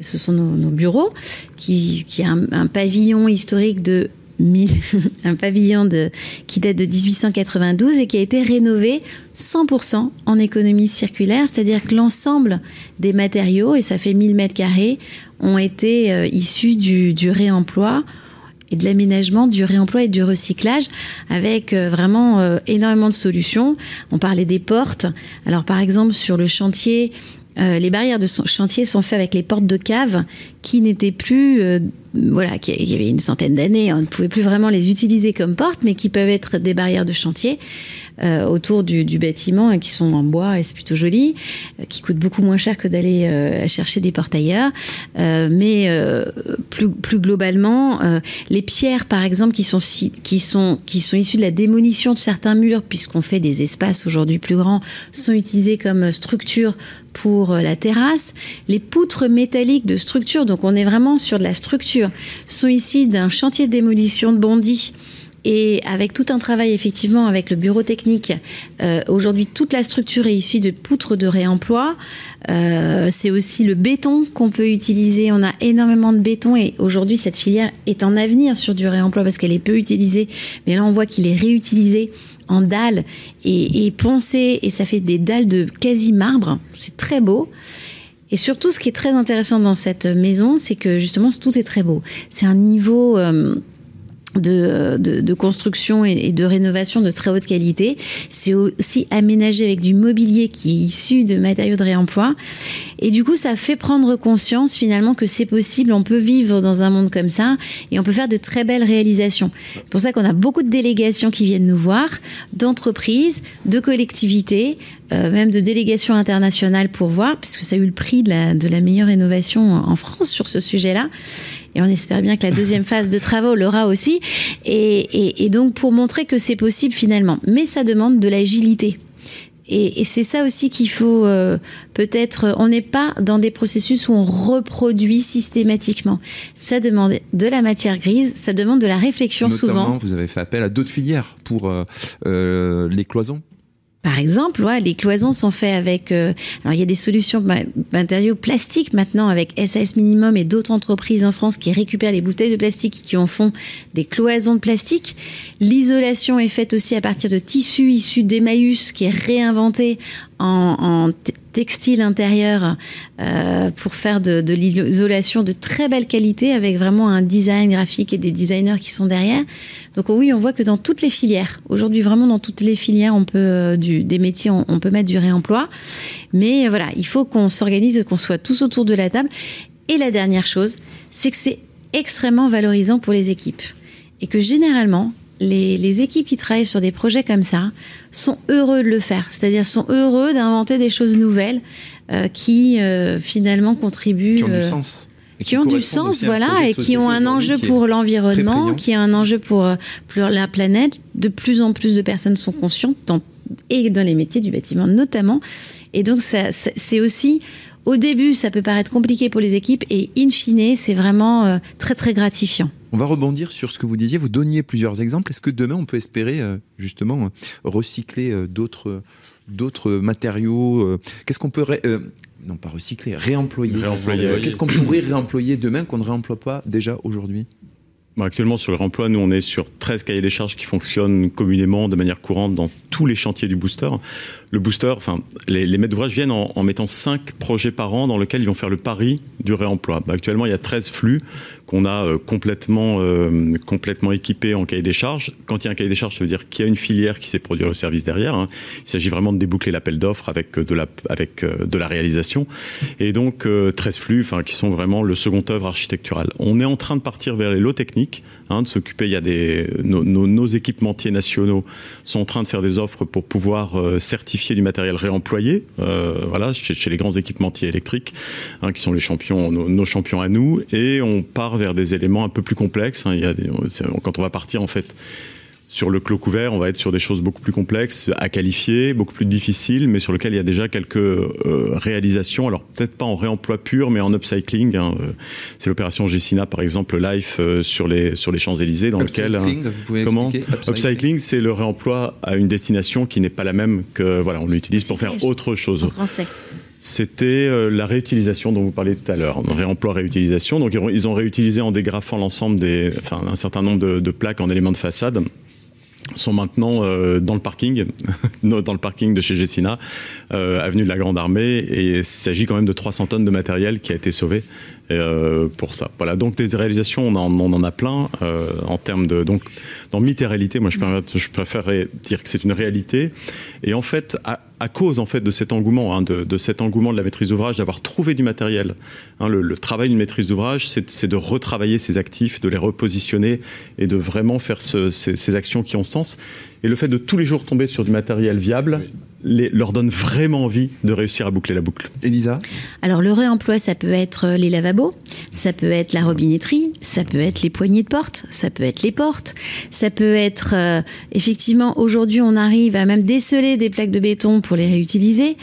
ce sont nos, bureaux, qui, qui est un, pavillon historique de un pavillon de, qui date de 1892 et qui a été rénové 100% en économie circulaire, c'est-à-dire que l'ensemble des matériaux, et ça fait 1000 mètres carrés, ont été euh, issus du, réemploi et de l'aménagement, du réemploi et du recyclage, avec euh, vraiment euh, énormément de solutions. On parlait des portes. Alors par exemple sur le chantier, euh, les barrières de chantier sont faites avec les portes de cave qui n'étaient plus, voilà, qui, il y avait une centaine d'années, on ne pouvait plus vraiment les utiliser comme portes, mais qui peuvent être des barrières de chantier. Euh, autour du, bâtiment et qui sont en bois et c'est plutôt joli, euh, qui coûtent beaucoup moins cher que d'aller euh, chercher des portailleurs. mais plus, globalement, les pierres, par exemple, qui sont, qui, sont, qui sont issues de la démolition de certains murs, puisqu'on fait des espaces aujourd'hui plus grands, sont utilisées comme structure pour la terrasse. Les poutres métalliques de structure, donc on est vraiment sur de la structure, sont ici d'un chantier de démolition de Bondy et avec tout un travail effectivement avec le bureau technique, euh, aujourd'hui toute la structure est issue de poutres de réemploi. Euh, c'est aussi le béton qu'on peut utiliser. On a énormément de béton et aujourd'hui cette filière est en avenir sur du réemploi parce qu'elle est peu utilisée. Mais là on voit qu'il est réutilisé en dalles et, poncé et ça fait des dalles de quasi marbre. C'est très beau. Et surtout, ce qui est très intéressant dans cette maison, c'est que justement, tout est très beau. C'est un niveau euh, de, de, construction et, de rénovation de très haute qualité. C'est aussi aménagé avec du mobilier qui est issu de matériaux de réemploi. Et du coup, ça fait prendre conscience finalement que c'est possible, on peut vivre dans un monde comme ça et on peut faire de très belles réalisations. C'est pour ça qu'on a beaucoup de délégations qui viennent nous voir, d'entreprises, de collectivités, euh, même de délégations internationales pour voir, puisque ça a eu le prix de la, de la meilleure rénovation en France sur ce sujet-là et on espère bien que la deuxième phase de travaux l'aura aussi. Et, donc pour montrer que c'est possible finalement. Mais ça demande de l'agilité. Et, c'est ça aussi qu'il faut euh, peut-être. On n'est pas dans des processus où on reproduit systématiquement. Ça demande de la matière grise, ça demande de la réflexion Notamment, souvent. Vous avez fait appel à d'autres filières pour euh, euh, les cloisons. Par exemple, ouais, les cloisons sont faites avec. Euh, alors, il y a des solutions matériaux plastiques maintenant avec SAS Minimum et d'autres entreprises en France qui récupèrent les bouteilles de plastique qui en font des cloisons de plastique. L'isolation est faite aussi à partir de tissus issus d'Emmaüs qui est réinventé en, textile intérieur euh, pour faire de, l'isolation de très belle qualité avec vraiment un design graphique et des designers qui sont derrière. Donc oui, on voit que dans toutes les filières, aujourd'hui vraiment dans toutes les filières, on peut euh, des métiers, on, on, peut mettre du réemploi. Mais voilà, il faut qu'on s'organise, qu'on soit tous autour de la table. Et la dernière chose, c'est que c'est extrêmement valorisant pour les équipes et que généralement les, équipes qui travaillent sur des projets comme ça sont heureux de le faire, c'est-à-dire sont heureux d'inventer des choses nouvelles euh, qui euh, finalement contribuent. Qui ont du euh, sens. qui, ont du sens, voilà, et qui ont un enjeu pour l'environnement, qui a un enjeu pour, pour, la planète. De plus en plus de personnes sont conscientes, et dans les métiers du bâtiment notamment. Et donc, c'est aussi au début, ça peut paraître compliqué pour les équipes et in fine, c'est vraiment euh, très très gratifiant. On va rebondir sur ce que vous disiez. Vous donniez plusieurs exemples. Est-ce que demain, on peut espérer euh, justement recycler euh, d'autres d'autres matériaux Qu'est-ce qu'on peut non pas recycler, réemployer. réemployer Qu'est-ce qu'on pourrait réemployer demain qu'on ne réemploie pas déjà aujourd'hui? Actuellement, sur le réemploi, nous, on est sur 13 cahiers des charges qui fonctionnent communément de manière courante dans tous les chantiers du booster. Le booster, enfin, les, les maîtres d'ouvrage viennent en, en, mettant 5 projets par an dans lesquels ils vont faire le pari du réemploi. Bah, actuellement, il y a 13 flux qu'on a euh, complètement, euh, complètement équipés en cahier des charges. Quand il y a un cahier des charges, ça veut dire qu'il y a une filière qui s'est produire le service derrière. Hein. Il s'agit vraiment de déboucler l'appel d'offres avec de la, avec euh, de la réalisation. Et donc, 13 flux, qui sont vraiment le second œuvre architectural. On est en train de partir vers les lots techniques, hein, de s'occuper. Il y a des, nos, équipementiers nationaux sont en train de faire des offres pour pouvoir certifier du matériel réemployé, euh, voilà, chez, chez, les grands équipementiers électriques, hein, qui sont les champions, nos, nos, champions à nous, et on part vers des éléments un peu plus complexes. Hein, il y a des, quand on va partir en fait Sur le clos couvert, on va être sur des choses beaucoup plus complexes à qualifier, beaucoup plus difficiles, mais sur lesquelles il y a déjà quelques euh, réalisations. Alors peut-être pas en réemploi pur, mais en upcycling. Hein. Euh, c'est l'opération Gessina, par exemple, Life euh, sur les sur les Champs Élysées, dans lequel Upcycling, vous pouvez comment expliquer upcycling, c'est le réemploi à une destination qui n'est pas la même que voilà, on l'utilise pour faire autre chose. En français. C'était euh, la réutilisation dont vous parliez tout à l'heure, réemploi réutilisation. Donc ils ont, réutilisé en dégrafant l'ensemble des, enfin un certain nombre de, de plaques en éléments de façade sont maintenant euh, dans le parking, dans le parking de chez Gessina, euh, avenue de la Grande Armée, et il s'agit quand même de 300 tonnes de matériel qui a été sauvé euh, pour ça. Voilà, donc des réalisations, on en, on en a plein euh, en termes de donc dans mythe et réalité. Moi, je je préférerais dire que c'est une réalité. Et en fait, à, à cause en fait de cet engouement, hein, de, de, cet engouement de la maîtrise d'ouvrage, d'avoir trouvé du matériel. Hein, le, le, travail d'une maîtrise d'ouvrage, c'est de retravailler ses actifs, de les repositionner et de vraiment faire ce, ces, ces, actions qui ont sens. Et le fait de tous les jours tomber sur du matériel viable. Oui. Les, leur donne vraiment envie de réussir à boucler la boucle. Elisa Alors le réemploi, ça peut être les lavabos, ça peut être la robinetterie, ça peut être les poignées de porte, ça peut être les portes, ça peut être euh, effectivement aujourd'hui on arrive à même déceler des plaques de béton pour les réutiliser.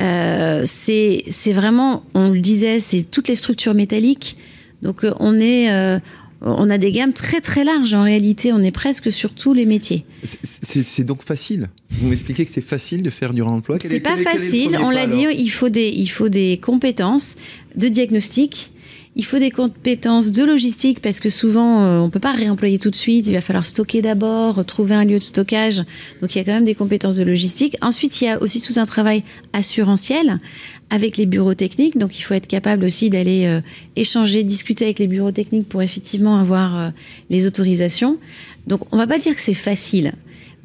Euh, c'est vraiment, on le disait, c'est toutes les structures métalliques. Donc euh, on est euh, on a des gammes très très larges en réalité, on est presque sur tous les métiers. C'est donc facile. Vous m'expliquez que c'est facile de faire du réemploi C'est pas facile, on l'a dit, il faut, des, il faut des compétences de diagnostic. Il faut des compétences de logistique parce que souvent euh, on peut pas réemployer tout de suite. Il va falloir stocker d'abord, trouver un lieu de stockage. Donc il y a quand même des compétences de logistique. Ensuite il y a aussi tout un travail assurantiel avec les bureaux techniques. Donc il faut être capable aussi d'aller euh, échanger, discuter avec les bureaux techniques pour effectivement avoir euh, les autorisations. Donc on va pas dire que c'est facile.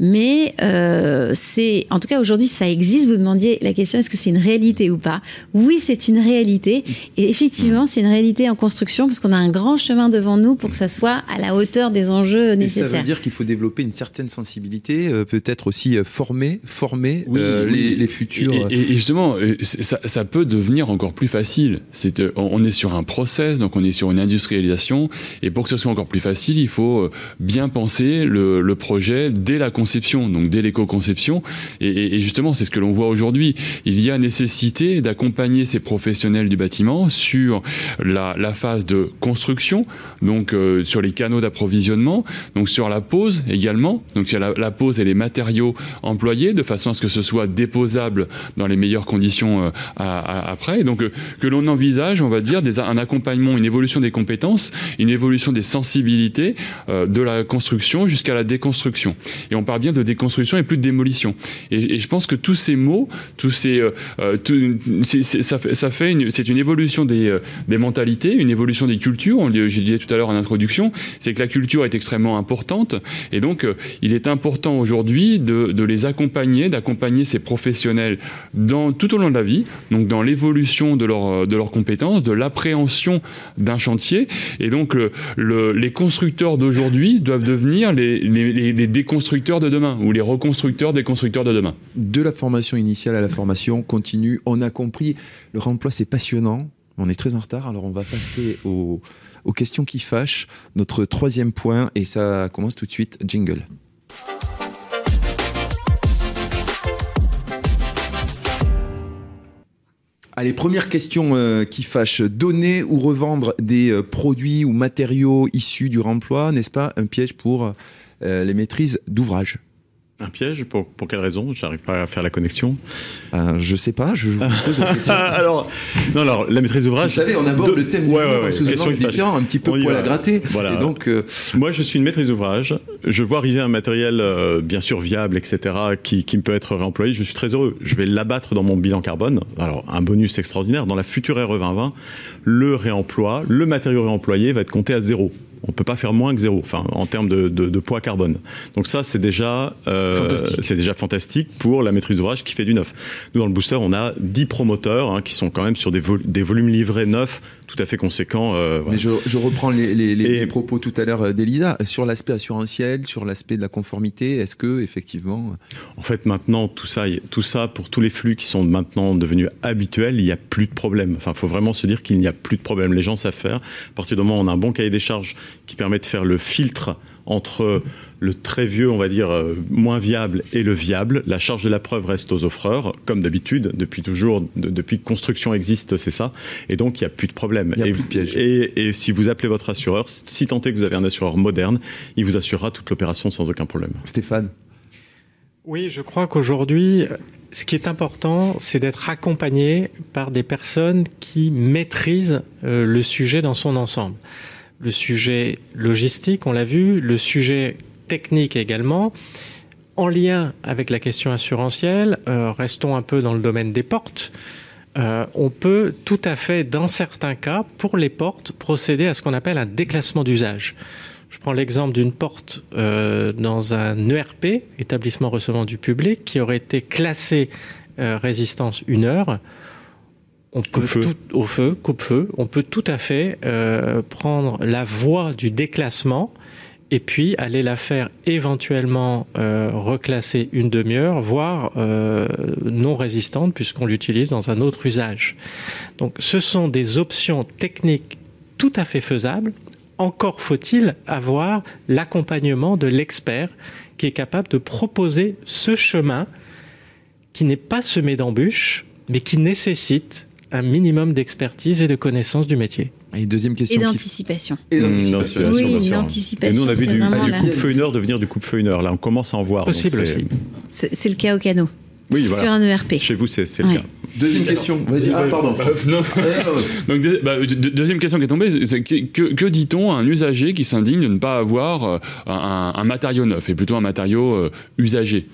Mais euh, c'est, en tout cas aujourd'hui, ça existe. Vous demandiez la question est-ce que c'est une réalité ou pas? Oui, c'est une réalité. Et effectivement, c'est une réalité en construction parce qu'on a un grand chemin devant nous pour que ça soit à la hauteur des enjeux nécessaires. Et ça veut dire qu'il faut développer une certaine sensibilité, euh, peut-être aussi euh, former, former oui, euh, oui. Les, les, futurs. Et, et, et justement, ça, ça, peut devenir encore plus facile. C'est, on est sur un process, donc on est sur une industrialisation. Et pour que ce soit encore plus facile, il faut bien penser le, le projet dès la conception, donc dès l'éco-conception. Et, justement, c'est ce que l'on voit aujourd'hui. Il y a nécessité d'accompagner ces professionnels du bâtiment sur la, phase de construction, donc euh, sur les canaux d'approvisionnement, donc sur la pose également, donc sur la, pose et les matériaux employés, de façon à ce que ce soit déposable dans les meilleures conditions euh, après. Donc euh, que l'on envisage, on va dire, un accompagnement, une évolution des compétences, une évolution des sensibilités de la construction jusqu'à la déconstruction. Et on parle bien de déconstruction et plus de démolition. Et, je pense que tous ces mots, tous ces, euh, est, ça fait, ça fait c'est une évolution des, euh, des mentalités, une évolution des cultures. Je disais tout à l'heure en introduction, c'est que la culture est extrêmement importante, et donc euh, il est important aujourd'hui de, de, les accompagner, d'accompagner ces professionnels dans tout au long de la vie, donc dans l'évolution de, leur, de leurs compétences, de l'appréhension d'un chantier, et donc le, le, les constructeurs d'aujourd'hui doivent devenir les, les, les déconstructeurs de demain ou les reconstructeurs des constructeurs de demain. De la formation initiale à la formation continue, on a compris, le remploi c'est passionnant, on est très en retard, alors on va passer aux, aux questions qui fâchent, notre troisième point, et ça commence tout de suite, jingle. Allez, première question euh, qui fâche. Donner ou revendre des euh, produits ou matériaux issus du remploi, n'est-ce pas un piège pour euh, les maîtrises d'ouvrage un piège pour, pour quelle raison? J'arrive pas à faire la connexion. Euh, je sais pas, je, vous pose la question. alors, non, alors, la maîtrise d'ouvrage. Vous savez, on aborde de... le thème ouais, ouais, ouais, sous un angle différent, un petit peu poil à gratter. Voilà. Et donc, euh... Moi, je suis une maîtrise d'ouvrage. Je vois arriver un matériel, euh, bien sûr, viable, etc., qui, qui peut être réemployé. Je suis très heureux. Je vais l'abattre dans mon bilan carbone. Alors, un bonus extraordinaire. Dans la future RE 2020, le réemploi, le matériau réemployé va être compté à zéro on peut pas faire moins que zéro, enfin en termes de, de, de poids carbone. Donc ça c'est déjà euh, c'est déjà fantastique pour la maîtrise d'ouvrage qui fait du neuf. Nous dans le booster on a 10 promoteurs hein, qui sont quand même sur des, vol des volumes livrés neufs tout à fait conséquents. Euh, voilà. Mais je, je, reprends les, les, les, Et... les, propos tout à l'heure d'Elisa sur l'aspect assurantiel, sur l'aspect de la conformité. Est-ce que effectivement En fait maintenant tout ça tout ça pour tous les flux qui sont maintenant devenus habituels, il n'y a plus de problème. Enfin faut vraiment se dire qu'il n'y a plus de problème. Les gens savent faire. À partir du moment où on a un bon cahier des charges qui permet de faire le filtre entre le très vieux, on va dire, euh, moins viable et le viable. La charge de la preuve reste aux offreurs, comme d'habitude, depuis toujours, depuis que construction existe, c'est ça. Et donc, il n'y a plus de problème. Il y a et, plus de piège. Et, et si vous appelez votre assureur, si tant est que vous avez un assureur moderne, il vous assurera toute l'opération sans aucun problème. Stéphane Oui, je crois qu'aujourd'hui, ce qui est important, c'est d'être accompagné par des personnes qui maîtrisent euh, le sujet dans son ensemble. Le sujet logistique, on l'a vu, le sujet technique également. En lien avec la question assurantielle, euh, restons un peu dans le domaine des portes. Euh, on peut tout à fait, dans certains cas, pour les portes, procéder à ce qu'on appelle un déclassement d'usage. Je prends l'exemple d'une porte euh, dans un ERP, établissement recevant du public, qui aurait été classée euh, résistance une heure. On peut Coupe-feu. tout, au feu, coupe-feu. On peut tout à fait prendre la voie du déclassement et puis aller la faire éventuellement euh, reclasser une demi-heure, voire euh, non résistante puisqu'on l'utilise dans un autre usage. Donc ce sont des options techniques tout à fait faisables. Encore faut-il avoir l'accompagnement de l'expert qui est capable de proposer ce chemin qui n'est pas semé d'embûches, mais qui nécessite un minimum d'expertise et de connaissance du métier. Et deuxième question. Et qui- d'anticipation. Et Mmh, d'anticipation. sûr, Oui, bien sûr. l'anticipation, Et nous, on a vu c'est du, vraiment du la- coupe-feu une heure devenir du coupe-feu une heure. Là, on commence à en voir. donc Possible c'est- aussi. C'est le cas au canot. Oui, Sur voilà. un E ERP. Chez vous, c'est c'est Ouais. le cas. Deuxième question. Vas-y. Ah, pardon. Non. Donc, deux- bah, deux- deuxième question qui est tombée, c'est que, que- que dit-on à un usager qui s'indigne de ne pas avoir euh, un, un matériau neuf et plutôt un matériau euh, usagé?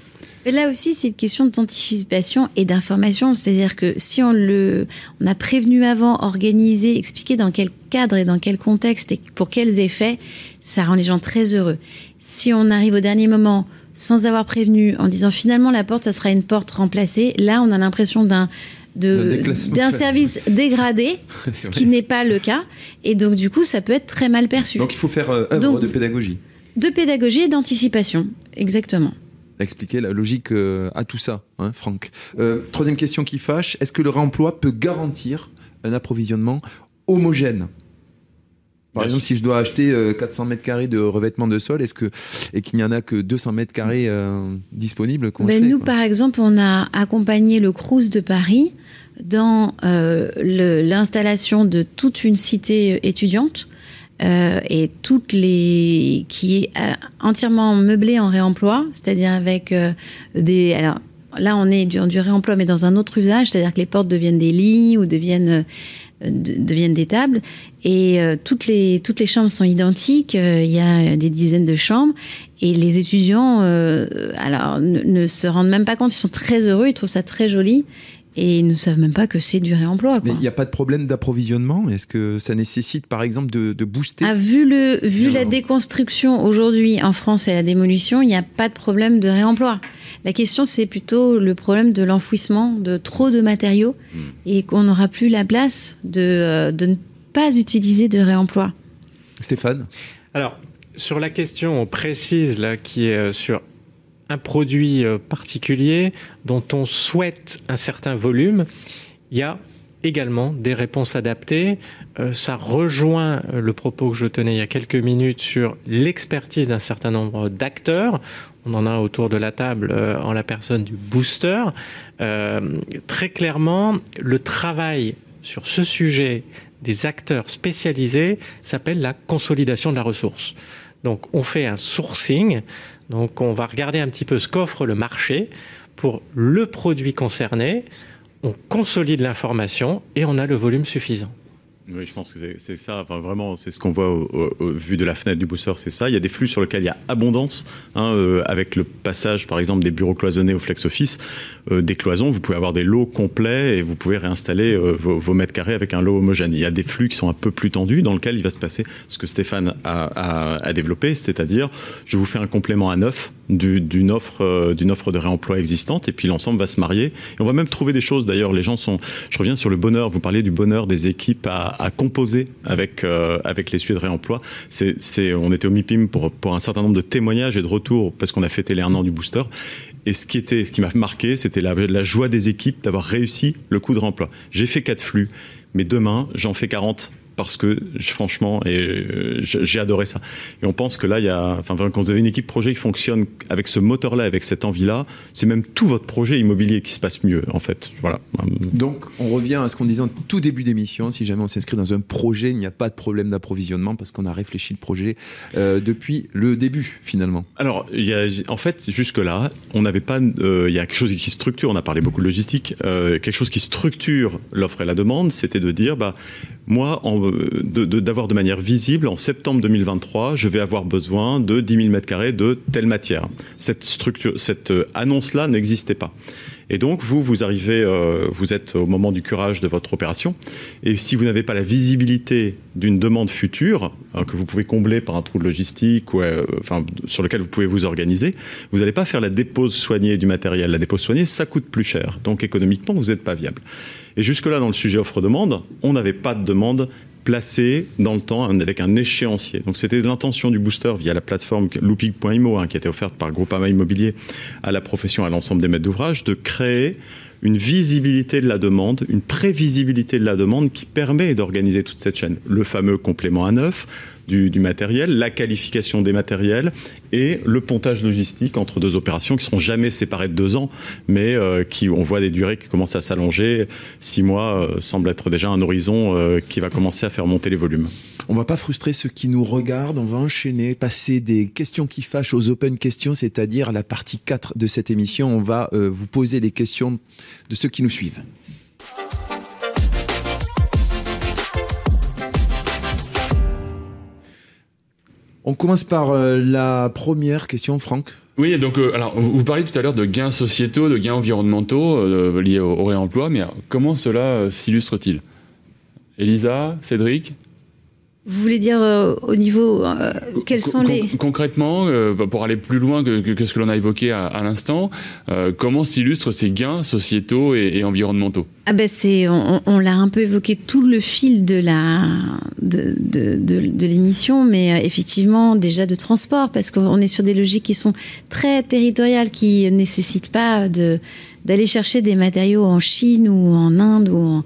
Et là aussi, c'est une question d'anticipation et d'information. C'est-à-dire que si on le, on a prévenu avant, organisé, expliqué dans quel cadre et dans quel contexte et pour quels effets, ça rend les gens très heureux. Si on arrive au dernier moment sans avoir prévenu, en disant finalement la porte, ça sera une porte remplacée, là, on a l'impression d'un D'un service dégradé, ce qui n'est pas le cas. Et donc, du coup, ça peut être très mal perçu. Donc il faut faire euh, œuvre Donc- de pédagogie. de pédagogie et d'anticipation, exactement. Expliquer la logique euh, à tout ça, hein, Franck. Euh, troisième question qui fâche est-ce que le réemploi peut garantir un approvisionnement homogène? Par Bien exemple, si je dois acheter euh, 400 mètres carrés de revêtement de sol, est-ce que et qu'il n'y en a que 200 mètres carrés euh, disponibles Ben, nous, quoi? par exemple, on a accompagné le Crous de Paris dans euh, l'installation de toute une cité étudiante euh, et toutes les qui est euh, entièrement meublée en réemploi, c'est-à-dire avec euh, des alors là on est du, du réemploi mais dans un autre usage, c'est-à-dire que les portes deviennent des lits ou deviennent de- deviennent des tables et toutes les toutes les chambres sont identiques. Il y a des dizaines de chambres et les étudiants, alors, ne se rendent même pas compte, ils sont très heureux, ils trouvent ça très joli, et ils ne savent même pas que c'est du réemploi. Mais il n'y a pas de problème d'approvisionnement? Est-ce que ça nécessite, par exemple, de, de booster? Ah, vu le, vu Non, la déconstruction aujourd'hui en France et la démolition, il n'y a pas de problème de réemploi. La question, c'est plutôt le problème de l'enfouissement de trop de matériaux et qu'on n'aura plus la place de, euh, de ne pas utiliser de réemploi. Stéphane? Alors, sur la question précise là, qui est euh, sur un produit euh, particulier dont on souhaite un certain volume, il y a également des réponses adaptées. Euh, ça rejoint euh, le propos que je tenais il y a quelques minutes sur l'expertise d'un certain nombre d'acteurs. On en a autour de la table en la personne du booster. Très clairement, le travail sur ce sujet des acteurs spécialisés s'appelle la consolidation de la ressource. Donc on fait un sourcing, donc on va regarder un petit peu ce qu'offre le marché pour le produit concerné, on consolide l'information et on a le volume suffisant. Oui, je pense que c'est- ça. Enfin, vraiment, c'est ce qu'on voit au, au- au vu de la fenêtre du booster, c'est ça. Il y a des flux sur lesquels il y a abondance, hein, euh, avec le passage, par exemple, des bureaux cloisonnés au flex office, euh, des cloisons. Vous pouvez avoir des lots complets et vous pouvez réinstaller euh, vos, vos mètres carrés avec un lot homogène. Il y a des flux qui sont un peu plus tendus, dans lequel il va se passer ce que Stéphane a, a- a développé, c'est-à-dire, je vous fais un complément à neuf du- d'une offre, euh, d'une offre de réemploi existante, et puis l'ensemble va se marier. Et on va même trouver des choses. D'ailleurs, les gens sont. Je reviens sur le bonheur. Vous parlez du bonheur des équipes à, composer avec euh, avec les sujets de réemploi. C'est, on était au MIPIM pour pour un certain nombre de témoignages et de retours parce qu'on a fêté les un an du booster. Et ce qui était, ce qui m'a marqué, c'était la, la joie des équipes d'avoir réussi le coup de réemploi. J'ai fait quatre flux, mais demain j'en fais 40 parce que franchement, et euh, j'ai adoré ça. Et on pense que là, il y a, enfin, quand vous avez une équipe projet qui fonctionne avec ce moteur-là, avec cette envie-là, c'est même tout votre projet immobilier qui se passe mieux, en fait. Voilà. Donc, on revient à ce qu'on disait en tout début d'émission. Si jamais on s'inscrit dans un projet, il n'y a pas de problème d'approvisionnement parce qu'on a réfléchi le projet euh, depuis le début, finalement. Alors, il y a, en fait, jusque-là, on n'avait pas, euh, il y a quelque chose qui structure. On a parlé beaucoup de logistique. quelque chose qui structure l'offre et la demande, c'était de dire, bah, moi, d'avoir de, de, manière visible, en septembre 2023, je vais avoir besoin de 10 000 m2 de telle matière. Cette structure, cette euh, annonce-là n'existait pas. Et donc, vous, vous arrivez, euh, vous êtes au moment du curage de votre opération. Et si vous n'avez pas la visibilité d'une demande future, hein, que vous pouvez combler par un trou de logistique, ou, euh, enfin, sur lequel vous pouvez vous organiser, vous n'allez pas faire la dépose soignée du matériel. La dépose soignée, ça coûte plus cher. Donc, économiquement, vous n'êtes pas viable. Et jusque-là, dans le sujet offre-demande, on n'avait pas de demande placée dans le temps avec un échéancier. Donc c'était l'intention du booster via la plateforme looping.imo hein, qui a été offerte par Groupama Immobilier à la profession, à l'ensemble des maîtres d'ouvrage, de créer une visibilité de la demande, une prévisibilité de la demande qui permet d'organiser toute cette chaîne. Le fameux complément à neuf, du, matériel, la qualification des matériels et le pontage logistique entre deux opérations qui seront jamais séparées de deux ans, mais euh, qui, on voit des durées qui commencent à s'allonger. Six mois euh, semble être déjà un horizon euh, qui va commencer à faire monter les volumes. On va pas frustrer ceux qui nous regardent, on va enchaîner, passer des questions qui fâchent aux open questions, c'est-à-dire la partie 4 de cette émission. On va vous poser les questions de ceux qui nous suivent. On commence par euh, la première question, Franck. Oui, donc euh, alors vous parliez tout à l'heure de gains sociétaux, de gains environnementaux euh, liés au, réemploi, mais comment cela s'illustre-t-il? Elisa, Cédric? Vous voulez dire euh, au niveau euh, quels sont les concrètement euh, pour aller plus loin que, ce que l'on a évoqué à, l'instant comment s'illustrent ces gains sociétaux et, environnementaux? Ah ben c'est on, l'a un peu évoqué tout le fil de la de, de, de l'émission mais effectivement déjà de transport parce qu'on est sur des logiques qui sont très territoriales qui nécessitent pas de d'aller chercher des matériaux en Chine ou en Inde. Ou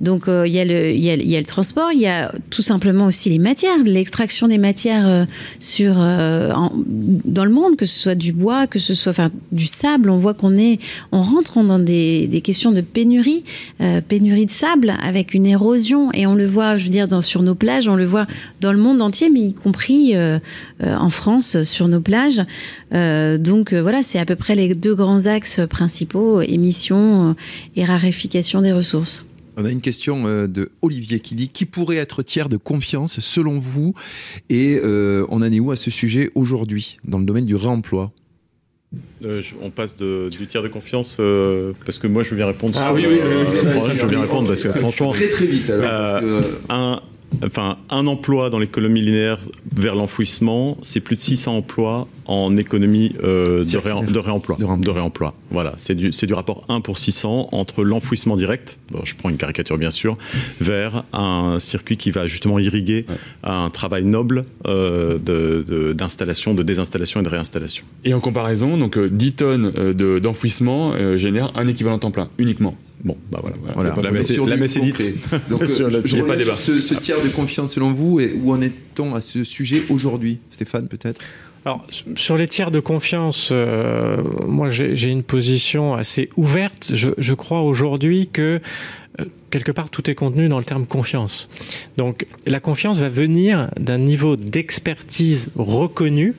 Donc euh, il y, y, y, a le transport, il y a tout simplement aussi les matières, l'extraction des matières euh, sur, euh, dans le monde, que ce soit du bois, que ce soit du sable. On voit qu'on est, on rentre dans des, des questions de pénurie, pénurie de sable avec une érosion et on le voit, je veux dire, dans, sur nos plages, on le voit dans le monde entier, mais y compris en France sur nos plages. donc voilà, c'est à peu près les deux grands axes principaux émissions euh, et raréfication des ressources. On a une question euh, de Olivier qui dit qui pourrait être tiers de confiance selon vous et euh, on en est où à ce sujet aujourd'hui dans le domaine du réemploi? On passe du tiers de confiance parce que moi je veux bien répondre. Ah oui, oui, je veux bien répondre parce que franchement très très vite. un, enfin, un emploi dans l'économie linéaire vers l'enfouissement, c'est plus de 600 emplois en économie euh, de, réemploi. De réemploi. Voilà, c'est du, du, rapport 1 pour 600 entre l'enfouissement direct, je prends une caricature bien sûr, vers un circuit qui va justement irriguer un travail noble euh, d'installation, de, désinstallation et de réinstallation. Et en comparaison, donc 10 euh, tonnes d'enfouissement génèrent un équivalent temps plein uniquement. Bon, bah voilà. voilà. la, messe, la messe est dite. Donc, je, pas débat. Ce, ce, tiers de confiance selon vous, et où en est-on à ce sujet aujourd'hui Stéphane, peut-être? Alors, sur les tiers de confiance, euh, moi j'ai une position assez ouverte. Je, je crois aujourd'hui que euh, quelque part tout est contenu dans le terme confiance. Donc la confiance va venir d'un niveau d'expertise reconnu,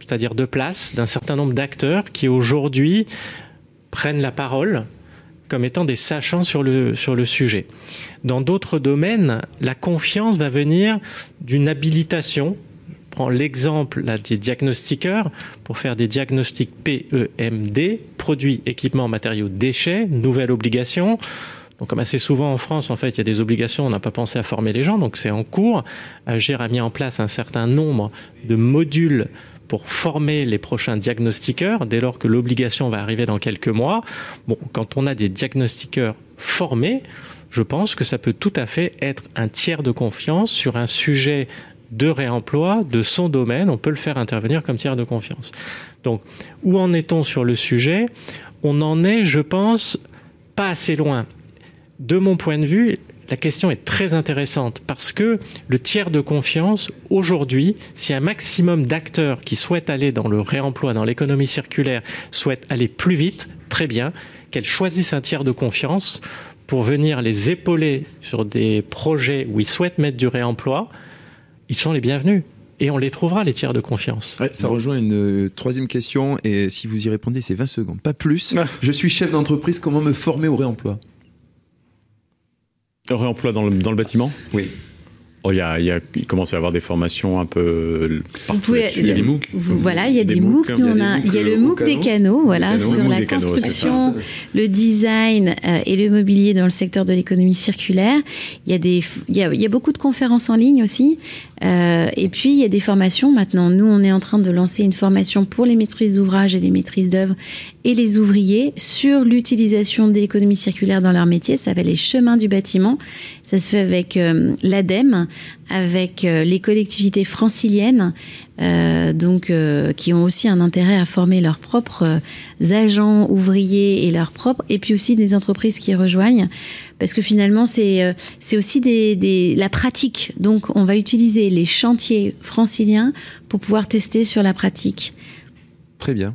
c'est-à-dire de place, d'un certain nombre d'acteurs qui aujourd'hui prennent la parole comme étant des sachants sur le, sur le sujet. Dans d'autres domaines, la confiance va venir d'une habilitation. Je prends l'exemple des diagnostiqueurs pour faire des diagnostics PEMD, produits, équipements, matériaux, déchets, nouvelle obligation. Donc, comme assez souvent en France, en fait, il y a des obligations, on n'a pas pensé à former les gens, donc c'est en cours. Agir a mis en place un certain nombre de modules pour former les prochains diagnostiqueurs dès lors que l'obligation va arriver dans quelques mois. Quand on a des diagnostiqueurs formés, je pense que ça peut tout à fait être un tiers de confiance sur un sujet de réemploi de son domaine. On peut le faire intervenir comme tiers de confiance. Donc, où en est-on sur le sujet? On en est, je pense, pas assez loin. De mon point de vue, la question est très intéressante parce que le tiers de confiance, aujourd'hui, si un maximum d'acteurs qui souhaitent aller dans le réemploi, dans l'économie circulaire, souhaitent aller plus vite, très bien, qu'elles choisissent un tiers de confiance pour venir les épauler sur des projets où ils souhaitent mettre du réemploi, ils sont les bienvenus. Et on les trouvera, les tiers de confiance. ça rejoint une euh, troisième question, et si vous y répondez, c'est 20 secondes, pas plus. Ah. Je suis chef d'entreprise, comment me former au réemploi? Réemploi dans dans le bâtiment? Oui. Oh, il, y a, il, y a, il, commence à y avoir des formations un peu. Vous pouvez, il y a des MOOC. voilà, il y a des, MOOC. Nous, on a, il y a le MOOC des canaux, voilà, sur la construction, le design euh, et le mobilier dans le secteur de l'économie circulaire. Il y a des, il y a, il y a beaucoup de conférences en ligne aussi. Euh, et puis, il y a des formations maintenant. Nous, on est en train de lancer une formation pour les maîtrises d'ouvrage et les maîtrises d'œuvre et les ouvriers sur l'utilisation de l'économie circulaire dans leur métier. Ça s'appelle les chemins du bâtiment. Ça se fait avec euh, l'ADEME, avec euh, les collectivités franciliennes, euh, donc qui ont aussi un intérêt à former leurs propres agents, ouvriers et leurs propres, et puis aussi des entreprises qui rejoignent parce que finalement c'est euh, c'est aussi la pratique. Donc on va utiliser les chantiers franciliens pour pouvoir tester sur la pratique. Très bien.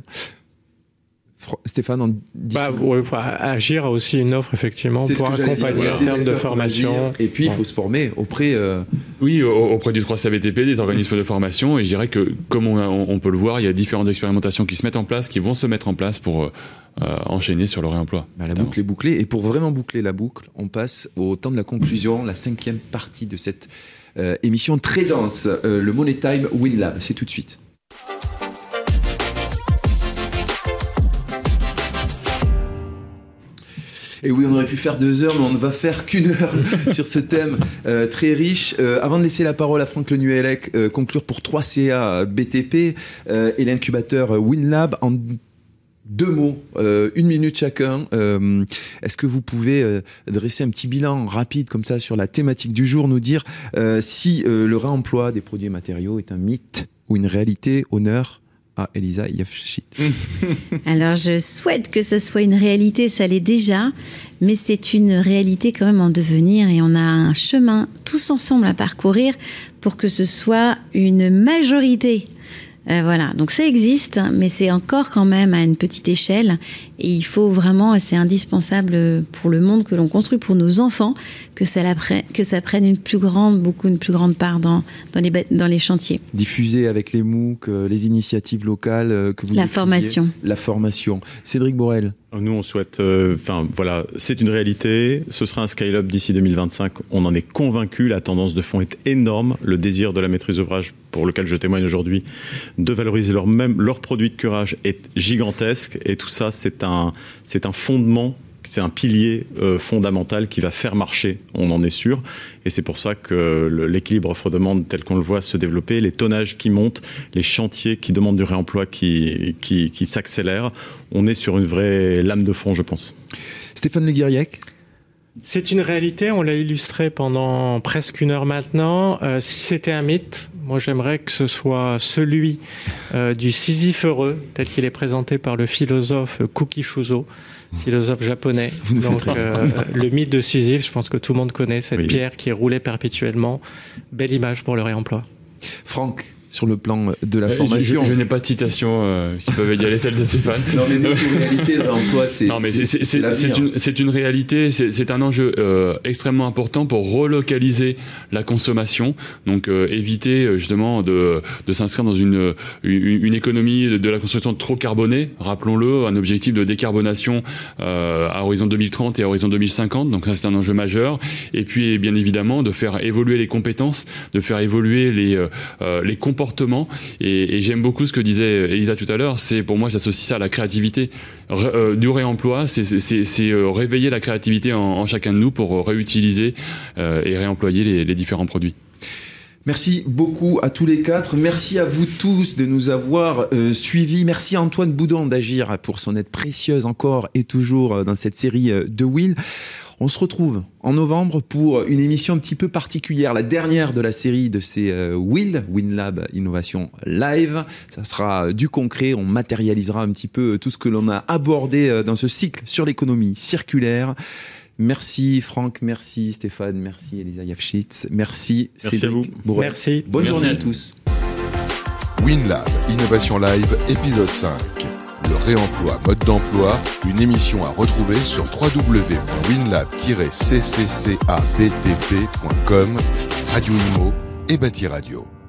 Stéphane, en bah, il faut agir a aussi une offre effectivement pour accompagner en termes de formation. Et puis il faut se former auprès. Euh, oui, auprès du 3CBTP, des organismes de formation. Et je dirais que, comme on, on, peut le voir, il y a différentes expérimentations qui se mettent en place, qui vont se mettre en place pour euh, euh, enchaîner sur le réemploi. Bah, la boucle est bouclée. Et pour vraiment boucler la boucle, on passe au temps de la conclusion, la cinquième partie de cette émission très dense, le Money Time WinLab. C'est tout de suite. Et oui, on aurait pu faire deux heures, mais on ne va faire qu'une heure sur ce thème euh, très riche. Euh, avant de laisser la parole à Franck Lenuelec, euh, conclure pour 3 CA BTP et l'incubateur WinLab en deux mots, une minute chacun. Est-ce que vous pouvez dresser un petit bilan rapide comme ça sur la thématique du jour, nous dire si le réemploi des produits et matériaux est un mythe ou une réalité, honneur ah, Elisa Alors, je souhaite que ce soit une réalité, ça l'est déjà, mais c'est une réalité quand même en devenir et on a un chemin tous ensemble à parcourir pour que ce soit une majorité euh, voilà, donc ça existe, mais c'est encore quand même à une petite échelle. Et il faut vraiment, et c'est indispensable pour le monde que l'on construit, pour nos enfants, que ça, que ça prenne une plus grande, beaucoup une plus grande part dans, dans, les, dans les chantiers. Diffuser avec les MOOC, euh, les initiatives locales euh, que vous La formation. La formation. Cédric Borel. Nous, on souhaite, enfin voilà, c'est une réalité. Ce sera un scale-up d'ici 2025. On en est convaincu. La tendance de fond est énorme. Le désir de la maîtrise d'ouvrage, pour lequel je témoigne aujourd'hui, de valoriser leur, même, leur produit de curage est gigantesque. Et tout ça, c'est un, c'est un fondement c'est un pilier euh, fondamental qui va faire marcher, on en est sûr. Et c'est pour ça que l'équilibre offre-demande tel qu'on le voit se développer, les tonnages qui montent, les chantiers qui demandent du réemploi qui, qui, qui s'accélèrent, on est sur une vraie lame de fond, je pense. Stéphane Le Guiriec c'est une réalité, on l'a illustré pendant presque une heure maintenant. Euh, si c'était un mythe, moi j'aimerais que ce soit celui euh, du Sisyphe heureux, tel qu'il est présenté par le philosophe Kuki Shuzo, philosophe japonais. Donc euh, le mythe de Sisyphe, je pense que tout le monde connaît cette pierre qui est roulée perpétuellement. Belle image pour le réemploi. Franck sur le plan de la euh, formation. Je, n'ai pas de citation euh, qui peuvent égaler celle de Stéphane. Non, mais notre réalité, l'emploi, c'est. Non, mais c'est une, une, réalité, c'est un enjeu euh, extrêmement important pour relocaliser la consommation. Donc, euh, éviter justement de, de s'inscrire dans une, une, économie de, la construction trop carbonée. Rappelons-le, un objectif de décarbonation à horizon 2030 et à horizon 2050. Donc, ça, c'est un enjeu majeur. Et puis, bien évidemment, de faire évoluer les compétences, de faire évoluer les, les compétences Et, j'aime beaucoup ce que disait Elisa tout à l'heure. C'est pour moi, j'associe ça à la créativité. Euh, du réemploi, c'est euh, réveiller la créativité en, chacun de nous pour réutiliser euh, et réemployer les, différents produits. Merci beaucoup à tous les quatre. Merci à vous tous de nous avoir suivis. Merci à Antoine Boudon d'agir pour son aide précieuse encore et toujours dans cette série de Will. On se retrouve en novembre pour une émission un petit peu particulière, la dernière de la série de ces euh, Will, WinLab Innovation Live. Ça sera du concret, on matérialisera un petit peu tout ce que l'on a abordé euh, dans ce cycle sur l'économie circulaire. Merci Franck, merci Stéphane, merci Elisa Yafchitz, merci, merci Cédric à vous. Bourret. Merci. Bonne Merci. journée à tous. WinLab, Innovation Live, épisode 5. Réemploi, mode d'emploi, une émission à retrouver sur www.winlab-cccabtp.com, Radio Imo et Bâti Radio.